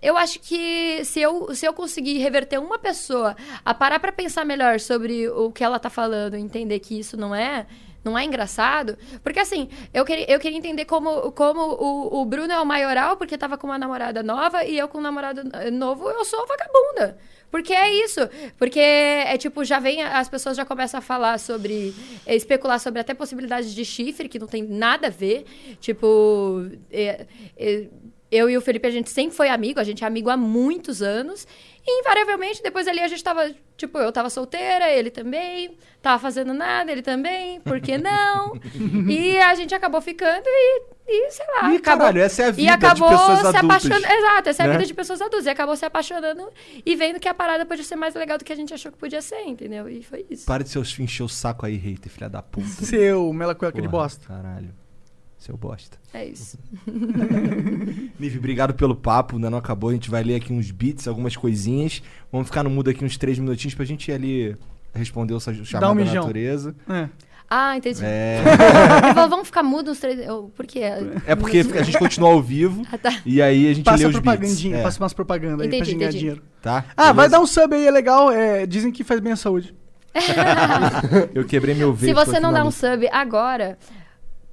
eu acho que se eu, se eu conseguir reverter uma pessoa a parar pra pensar melhor sobre o que ela tá falando, entender que isso não é não é engraçado, porque assim, eu queria, eu queria entender como, como o, o Bruno é o maioral porque tava com uma namorada nova e eu com um namorado eh, novo, eu sou vagabunda. Porque é isso. Porque é tipo, já vem, as pessoas já começam a falar sobre, eh, especular sobre até possibilidades de chifre, que não tem nada a ver. Tipo, é, é, eu e o Felipe, a gente sempre foi amigo, a gente é amigo há muitos anos. E invariavelmente, depois ali a gente tava, tipo, eu tava solteira, ele também, tava fazendo nada, ele também, por que não? e a gente acabou ficando e, e sei lá, Ih, acabou. caralho, essa é a vida e de acabou pessoas se adultas, apaixonando. Exato, essa é a né? vida de pessoas adultas. E acabou se apaixonando e vendo que a parada podia ser mais legal do que a gente achou que podia ser, entendeu? E foi isso. Para de seus encher o saco aí, hater, filha da puta. Seu mela cueca de bosta. Caralho. Seu bosta. É isso. Nive, obrigado pelo papo. Ainda não acabou. A gente vai ler aqui uns beats, algumas coisinhas. Vamos ficar no mudo aqui uns três minutinhos pra gente ir ali responder o chamado da mijão. natureza. É. Ah, entendi. É, vamos ficar mudos uns três. Eu, por quê? é porque a gente continua ao vivo Ah, tá. e aí a gente Passa lê os propagandinha, beats. É, passa umas propagandas aí pra Entendi, gente ganhar entendi. dinheiro. tá? Ah, vai Beleza? dar um sub aí, é legal. é, dizem que faz bem à saúde. Eu quebrei meu Se veio. você não dá um sub agora,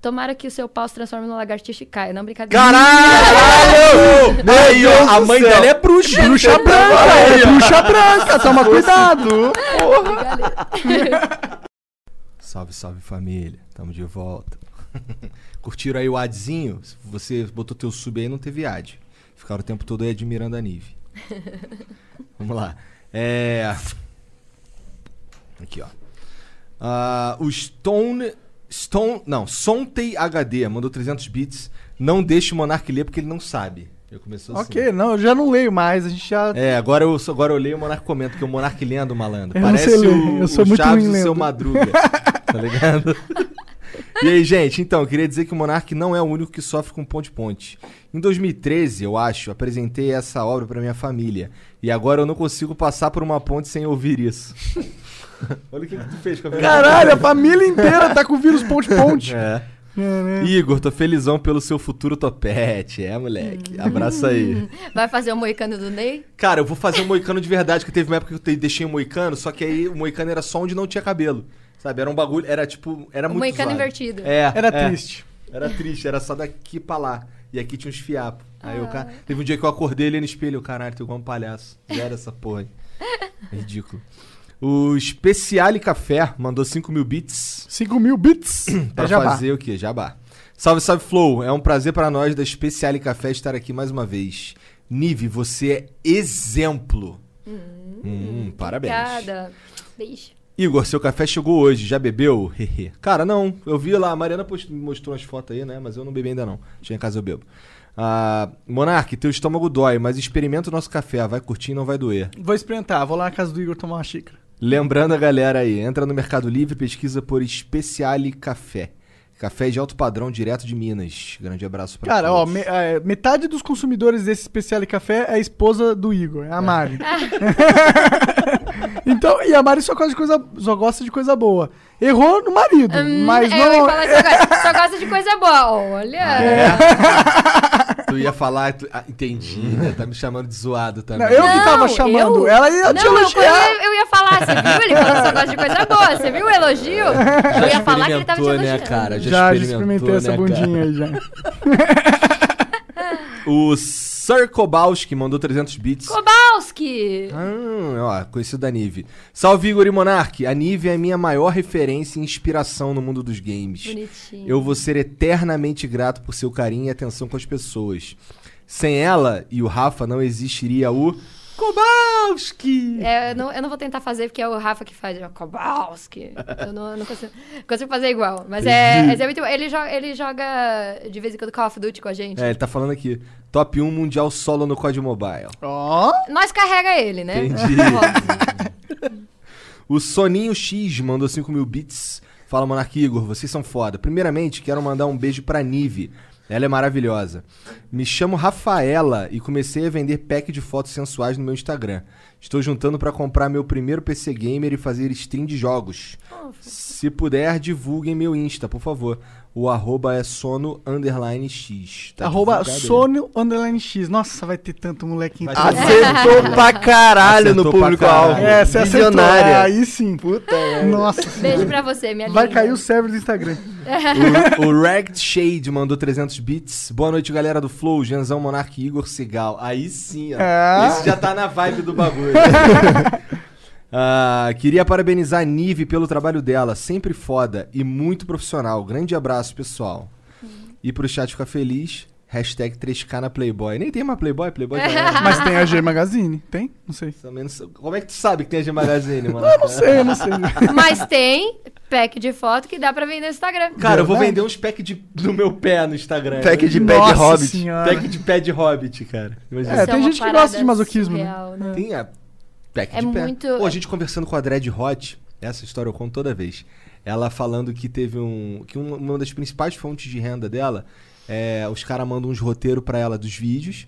tomara que o seu pau se transforme numa lagartixa e caia. Não, brincadeira. Caralho! Aí, ó, a mãe céu. dela é bruxa. Bruxa branca, é bruxa branca, toma cuidado. Salve, salve família. Tamo de volta. Curtiram aí o adzinho? Você botou teu sub aí não teve ad. Ficaram o tempo todo aí admirando a Nive. Vamos lá. É. Aqui, ó. Ah, o Stone. Stone. Não, Sontei HD mandou 300 bits. Não deixe o Monark ler porque ele não sabe. Eu começou assim. Ok, não, eu já não leio mais, a gente já... É, agora eu, agora eu leio o Monark comenta, que é o Monark lendo, malandro. Eu Parece o, eu sou o muito Chaves do seu. Madruga, tá ligado? E aí, gente, então, eu queria dizer que o Monark não é o único que sofre com ponte-ponte. Em 2013, eu acho, apresentei essa obra pra minha família. E agora eu não consigo passar por uma ponte sem ouvir isso. Olha o que, que tu fez com a Caralho, a família inteira tá com vírus ponte-ponte. É. É, né? Igor, tô felizão pelo seu futuro topete. É, moleque. Abraço aí. Vai fazer o moicano do Ney? Cara, eu vou fazer um moicano de verdade, que teve uma época que eu deixei um moicano, só que aí o moicano era só onde não tinha cabelo. Sabe? Era um bagulho, era tipo, era O muito moicano zoado. invertido. É, Era é. triste. Era triste, era só daqui pra lá. E aqui tinha uns fiapos. Aí o Ah. cara, teve um dia que eu acordei ali no espelho, caralho, tô igual um palhaço. Já era essa porra aí. Ridículo. O Speciale Café mandou 5 mil bits 5 mil bits. pra É jabá. fazer o quê? Jabá. Salve, salve, Flow. É um prazer pra nós da Speciale Café estar aqui mais uma vez. Nive, você é exemplo. Hum, parabéns. Obrigada. Beijo. Igor, seu café chegou hoje, já bebeu? Hehe. Cara, não. Eu vi lá, a Mariana post- mostrou umas fotos aí, né? Mas eu não bebi ainda não. Chega em casa eu bebo. Ah, Monark, teu estômago dói, mas experimenta o nosso café. Vai curtir e não vai doer. Vou experimentar, vou lá na casa do Igor tomar uma xícara. Lembrando a galera aí, entra no Mercado Livre, pesquisa por Speciale Café. Café de alto padrão, direto de Minas. Grande abraço pra Cara, ó, todos. me- é, metade dos consumidores desse especial café é a esposa do Igor, é a Mari. então, e a Mari só gosta de coisa, só gosta de coisa boa. Errou no marido, Hum, mas eu ia não. falar só, gosta, só gosta de coisa boa. Olha. É. Tu ia falar, tu- ah, entendi, né? Tá me chamando de zoado também. Não, eu que tava Não, chamando. eu? Ela ia te Não, eu, elogiar. eu, eu ia falar, você viu? Ele falou que só gosta de coisa boa. Você viu o elogio? Eu ia falar que ele tava te Experimentou, elogiando. né, cara? Já, já experimentou, experimentei essa né, bundinha aí já. O Sir Kowalski mandou 300 bits. Kowalski! Ah, ó, conhecido da Nive. Salve Igor e Monark. A Nive é a minha maior referência e inspiração no mundo dos games. Bonitinho. Eu vou ser eternamente grato por seu carinho e atenção com as pessoas. Sem ela e o Rafa não existiria o Kowalski. É, eu, não, eu não vou tentar fazer porque é o Rafa que faz. é o Kowalski. Eu não, eu não consigo, consigo fazer igual. Mas é, mas é muito bom. Ele joga, ele joga de vez em quando Call of Duty com a gente. É, ele tá falando aqui. Top 1 mundial solo no COD Mobile. Ó, Nós carrega ele, né? Entendi. O Soninho X mandou 5 mil bits. Fala, Monark Igor, vocês são foda. Primeiramente, quero mandar um beijo pra Nive. Ela é maravilhosa. Me chamo Rafaela e comecei a vender pack de fotos sensuais no meu Instagram. Estou juntando pra comprar meu primeiro PC Gamer e fazer stream de jogos. Se puder, divulguem meu Insta, por favor. O arroba é sono underline x. Tá arroba. Sono Underline X. Nossa, vai ter tanto molequinho. Vai Acertou pra caralho no Acertou pra público-alvo. É, você acertou. Aí sim. Puta. Nossa. Beijo pra você, minha Vai linda. cair o server do Instagram. O, o Ragged Shade mandou 300 bits. Boa noite, galera do Flow. Genzão, Monark e Igor Cigal. Aí sim, ó. É. Esse já tá na vibe do bagulho. Ah, queria parabenizar a Nive pelo trabalho dela. Sempre foda e muito profissional. Grande abraço, pessoal. E pro chat ficar feliz, Hashtag 3K na Playboy. Nem tem mais Playboy, Playboy já era. Mas tem a G Magazine, tem? Não sei. Não sei- Como é que tu sabe que tem a G Magazine, mano? Eu não sei, eu não sei. Mas tem pack de foto que dá pra vender no Instagram. Cara, eu vou vender uns pack de, do meu pé no Instagram. Pack de pé de hobbit. senhora. Pack de pé de hobbit, cara. Imagina. É, Isso tem uma gente que parada gosta de masoquismo, né? surreal, né? Tem a pack É de pé. muito- Pô, a gente conversando com a Dread Hot, essa história eu conto toda vez. Ela falando que teve um. que um- uma das principais fontes de renda dela é. Os caras mandam uns roteiros pra ela dos vídeos.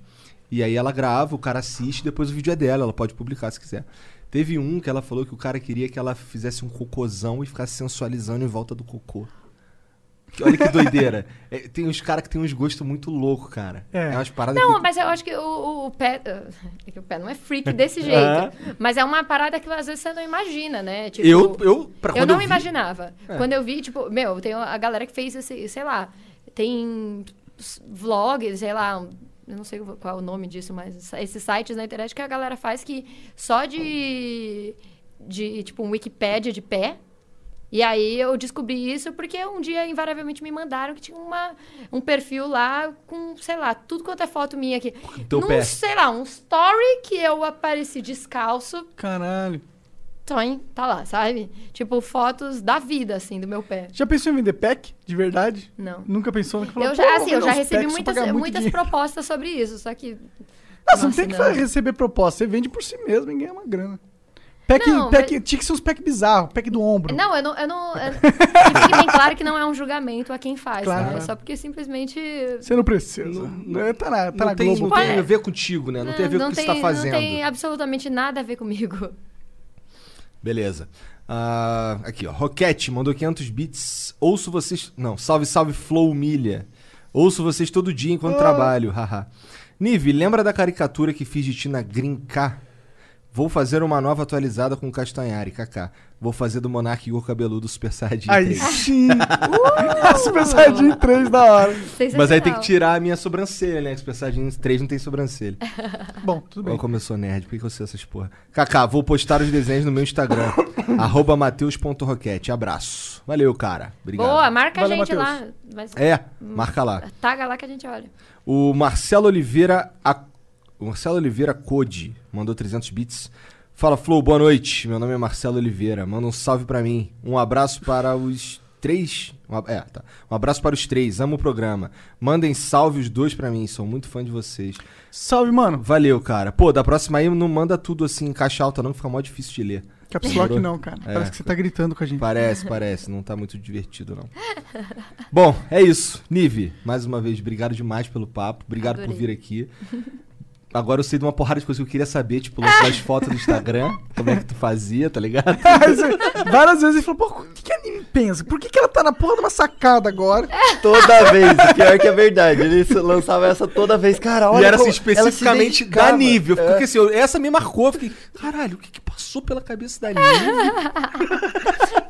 E aí ela grava, o cara assiste, depois o vídeo é dela, ela pode publicar se quiser. Teve um que ela falou que o cara queria que ela fizesse um cocôzão e ficasse sensualizando em volta do cocô. Olha que doideira. É, tem uns caras que tem uns gostos muito loucos, cara. É. É umas paradas Não, que... mas eu acho que o, o- o pé. É que o pé não é freak desse jeito. Mas é uma parada que às vezes você não imagina, né? Tipo, Eu, eu, pra eu não vi- imaginava. É. Quando eu vi, tipo, meu, tem a galera que fez esse, sei lá, tem vlogs, sei lá, eu não sei qual é o nome disso, mas esses sites na internet que a galera faz que só de, de tipo, um Wikipédia de pé. E aí eu descobri isso porque um dia, invariavelmente, me mandaram que tinha uma, um perfil lá com, sei lá, tudo quanto é foto minha aqui. teu Num, pé. sei lá, um story que eu apareci descalço, Caralho. Toin, tá lá, sabe? Tipo, fotos da vida, assim, do meu pé. Já pensou em vender pack? De verdade? Não. Nunca pensou? Nunca falou, Eu "Pô, já, assim, eu já recebi muitas, muitas dinheiro." propostas sobre isso, só que. Não, você não Nossa, tem que não. receber proposta. Você vende por si mesmo e ganha uma grana. Pack, Não, pack, Tinha que ser uns pack bizarros, pack do ombro. Não, eu não. Eu não eu, que fique bem claro que não é um julgamento a quem faz, Claro. né? É só porque simplesmente. Você não precisa. Não- Não, tá na, tá não na tem, Globo. não tem é. a ver contigo, né? Não, tem a ver com o que você tá fazendo. Não tem absolutamente nada a ver comigo. Beleza. Ah, aqui, ó. Roquete mandou 500 bits. Ouço vocês. Não, salve, salve, Flow Milha. Ouço vocês todo dia enquanto trabalho, haha. Nive, lembra da caricatura que fiz de ti na K? Vou fazer uma nova atualizada com o Castanhari, kaká. Vou fazer do Monark Igor Cabeludo Super Saiyajin Aí 3. sim. Super Saiyajin 3 da hora. Mas aí tem que tirar a minha sobrancelha, né? Super Saiyajin 3 não tem sobrancelha. Bom, tudo bem. Olha como eu sou nerd, por que que eu sei essas porra? Kaká, vou postar os desenhos no meu Instagram. arroba mateus.roquete. Abraço. Valeu, cara. Obrigado. Boa, marca Valeu, a gente O Marcelo Oliveira. Code mandou 300 bits. Fala, Flow, boa noite. Meu nome é Marcelo Oliveira. Manda um salve pra mim. Um abraço para os três. Um, ab- é, tá. Um abraço para os três. Amo o programa. Mandem salve os dois pra mim. Sou muito fã de vocês. Salve, mano. Valeu, cara. Pô, da próxima aí não manda tudo assim em caixa alta, não, que fica mó difícil de ler. Caps Lock não, cara. É. Parece que você tá gritando com a gente. Parece, parece. Não tá muito divertido, não. Bom, é isso. Nive, mais uma vez, obrigado demais pelo papo. Obrigado por Adorei. vir aqui. Agora eu sei de uma porrada de coisas que eu queria saber, tipo, lançar as fotos no Instagram, como é que tu fazia, tá ligado? Várias vezes ele falou, pô, o que, que a Nini pensa? Por que, que ela tá na porra de uma sacada agora? Toda vez, pior que é verdade. Ele lançava essa toda vez. Cara, olha e era assim, especificamente da fiquei É. assim, eu- essa me marcou. Eu fiquei, caralho, o que que passou pela cabeça da Nive?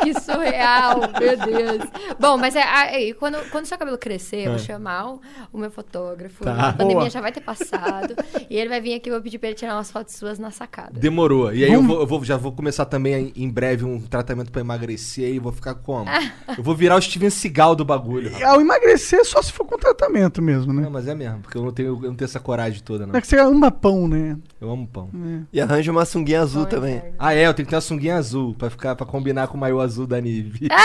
Que surreal, meu Deus. Bom, mas é, aí, quando, quando seu cabelo crescer, eu vou chamar o, o meu fotógrafo. Tá. A pandemia Boa. já vai ter passado. e ele vai vir aqui, eu vou pedir pra ele tirar umas fotos suas na sacada. Demorou. E aí eu, Vamos- vou, eu vou- já vou começar também em, breve um tratamento pra emagrecer e vou ficar como? Eu vou virar o Steven Seagal do bagulho. rapaz. Ao emagrecer, só se for com tratamento mesmo, né? Não, mas é mesmo, porque eu não tenho, eu não tenho essa coragem toda, não. É que você ama pão, né? Eu amo pão. E arranja uma sunguinha azul Bom, também. inferno. Ah, é, eu tenho que ter uma sunguinha azul pra ficar para combinar com o maiô azul da Nive.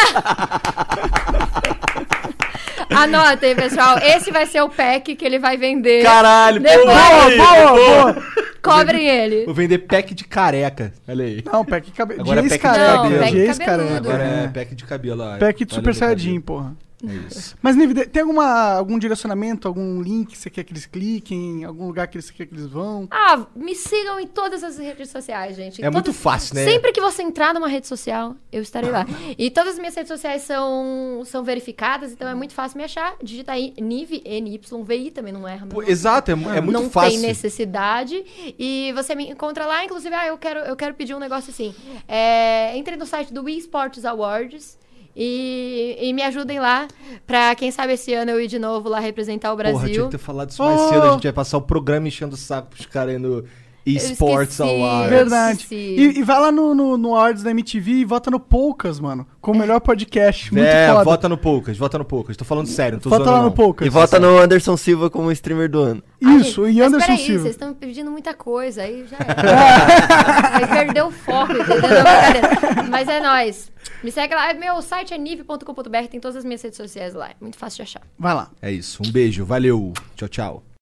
Anotem, pessoal. Esse vai ser o pack que ele vai vender. Caralho, Depois- Boa, boa, boa. Cobrem ele. Vou vender pack de careca. Olha aí. Não, pack de cabelo. Agora De é pack de cabelo. de Não, pack ex-careca. cabeludo. Agora é pack de cabelo, ó. Pack de Olha Super Saiyajin, cabelo. porra. É isso. Mas, Nive, tem alguma, algum direcionamento, algum link que você quer que eles cliquem, algum lugar que você quer que eles vão? Ah, me sigam em todas as redes sociais, gente. Em É muito todas- fácil, né? Sempre que você entrar numa rede social, eu estarei lá. E todas as minhas redes sociais são, são verificadas, então é muito fácil me achar. Digita aí NIV, NYVI, também não erra. Pô, exato, é, é muito não fácil. tem necessidade. E você me encontra lá, inclusive, ah, eu quero, eu quero pedir um negócio assim. É, entre no site do Wii Sports Awards. E, e me ajudem lá, pra quem sabe esse ano eu ir de novo lá representar o Brasil. Porra, tinha que ter falado isso mais Oh. cedo. A gente vai passar o programa enchendo o saco pros caras aí no eSports. Awards. Verdade. E, e vai lá no, no, no Awards da MTV e vota no Poucas, mano. Como melhor podcast. Muito é, foda. vota no Poucas, vota no Poucas. Tô falando sério, não tô Vota lá no não. Poucas. E vota no Anderson Silva como streamer do ano. Ai, Isso, gente, e mas Anderson peraí, Silva. vocês estão me pedindo muita coisa, aí já era. aí perdeu o foco, entendeu? Mas é nóis. Me segue lá. Meu site é nive.com.br, tem todas as minhas redes sociais lá. É muito fácil de achar. Vai lá. É isso, um beijo, valeu, tchau, tchau.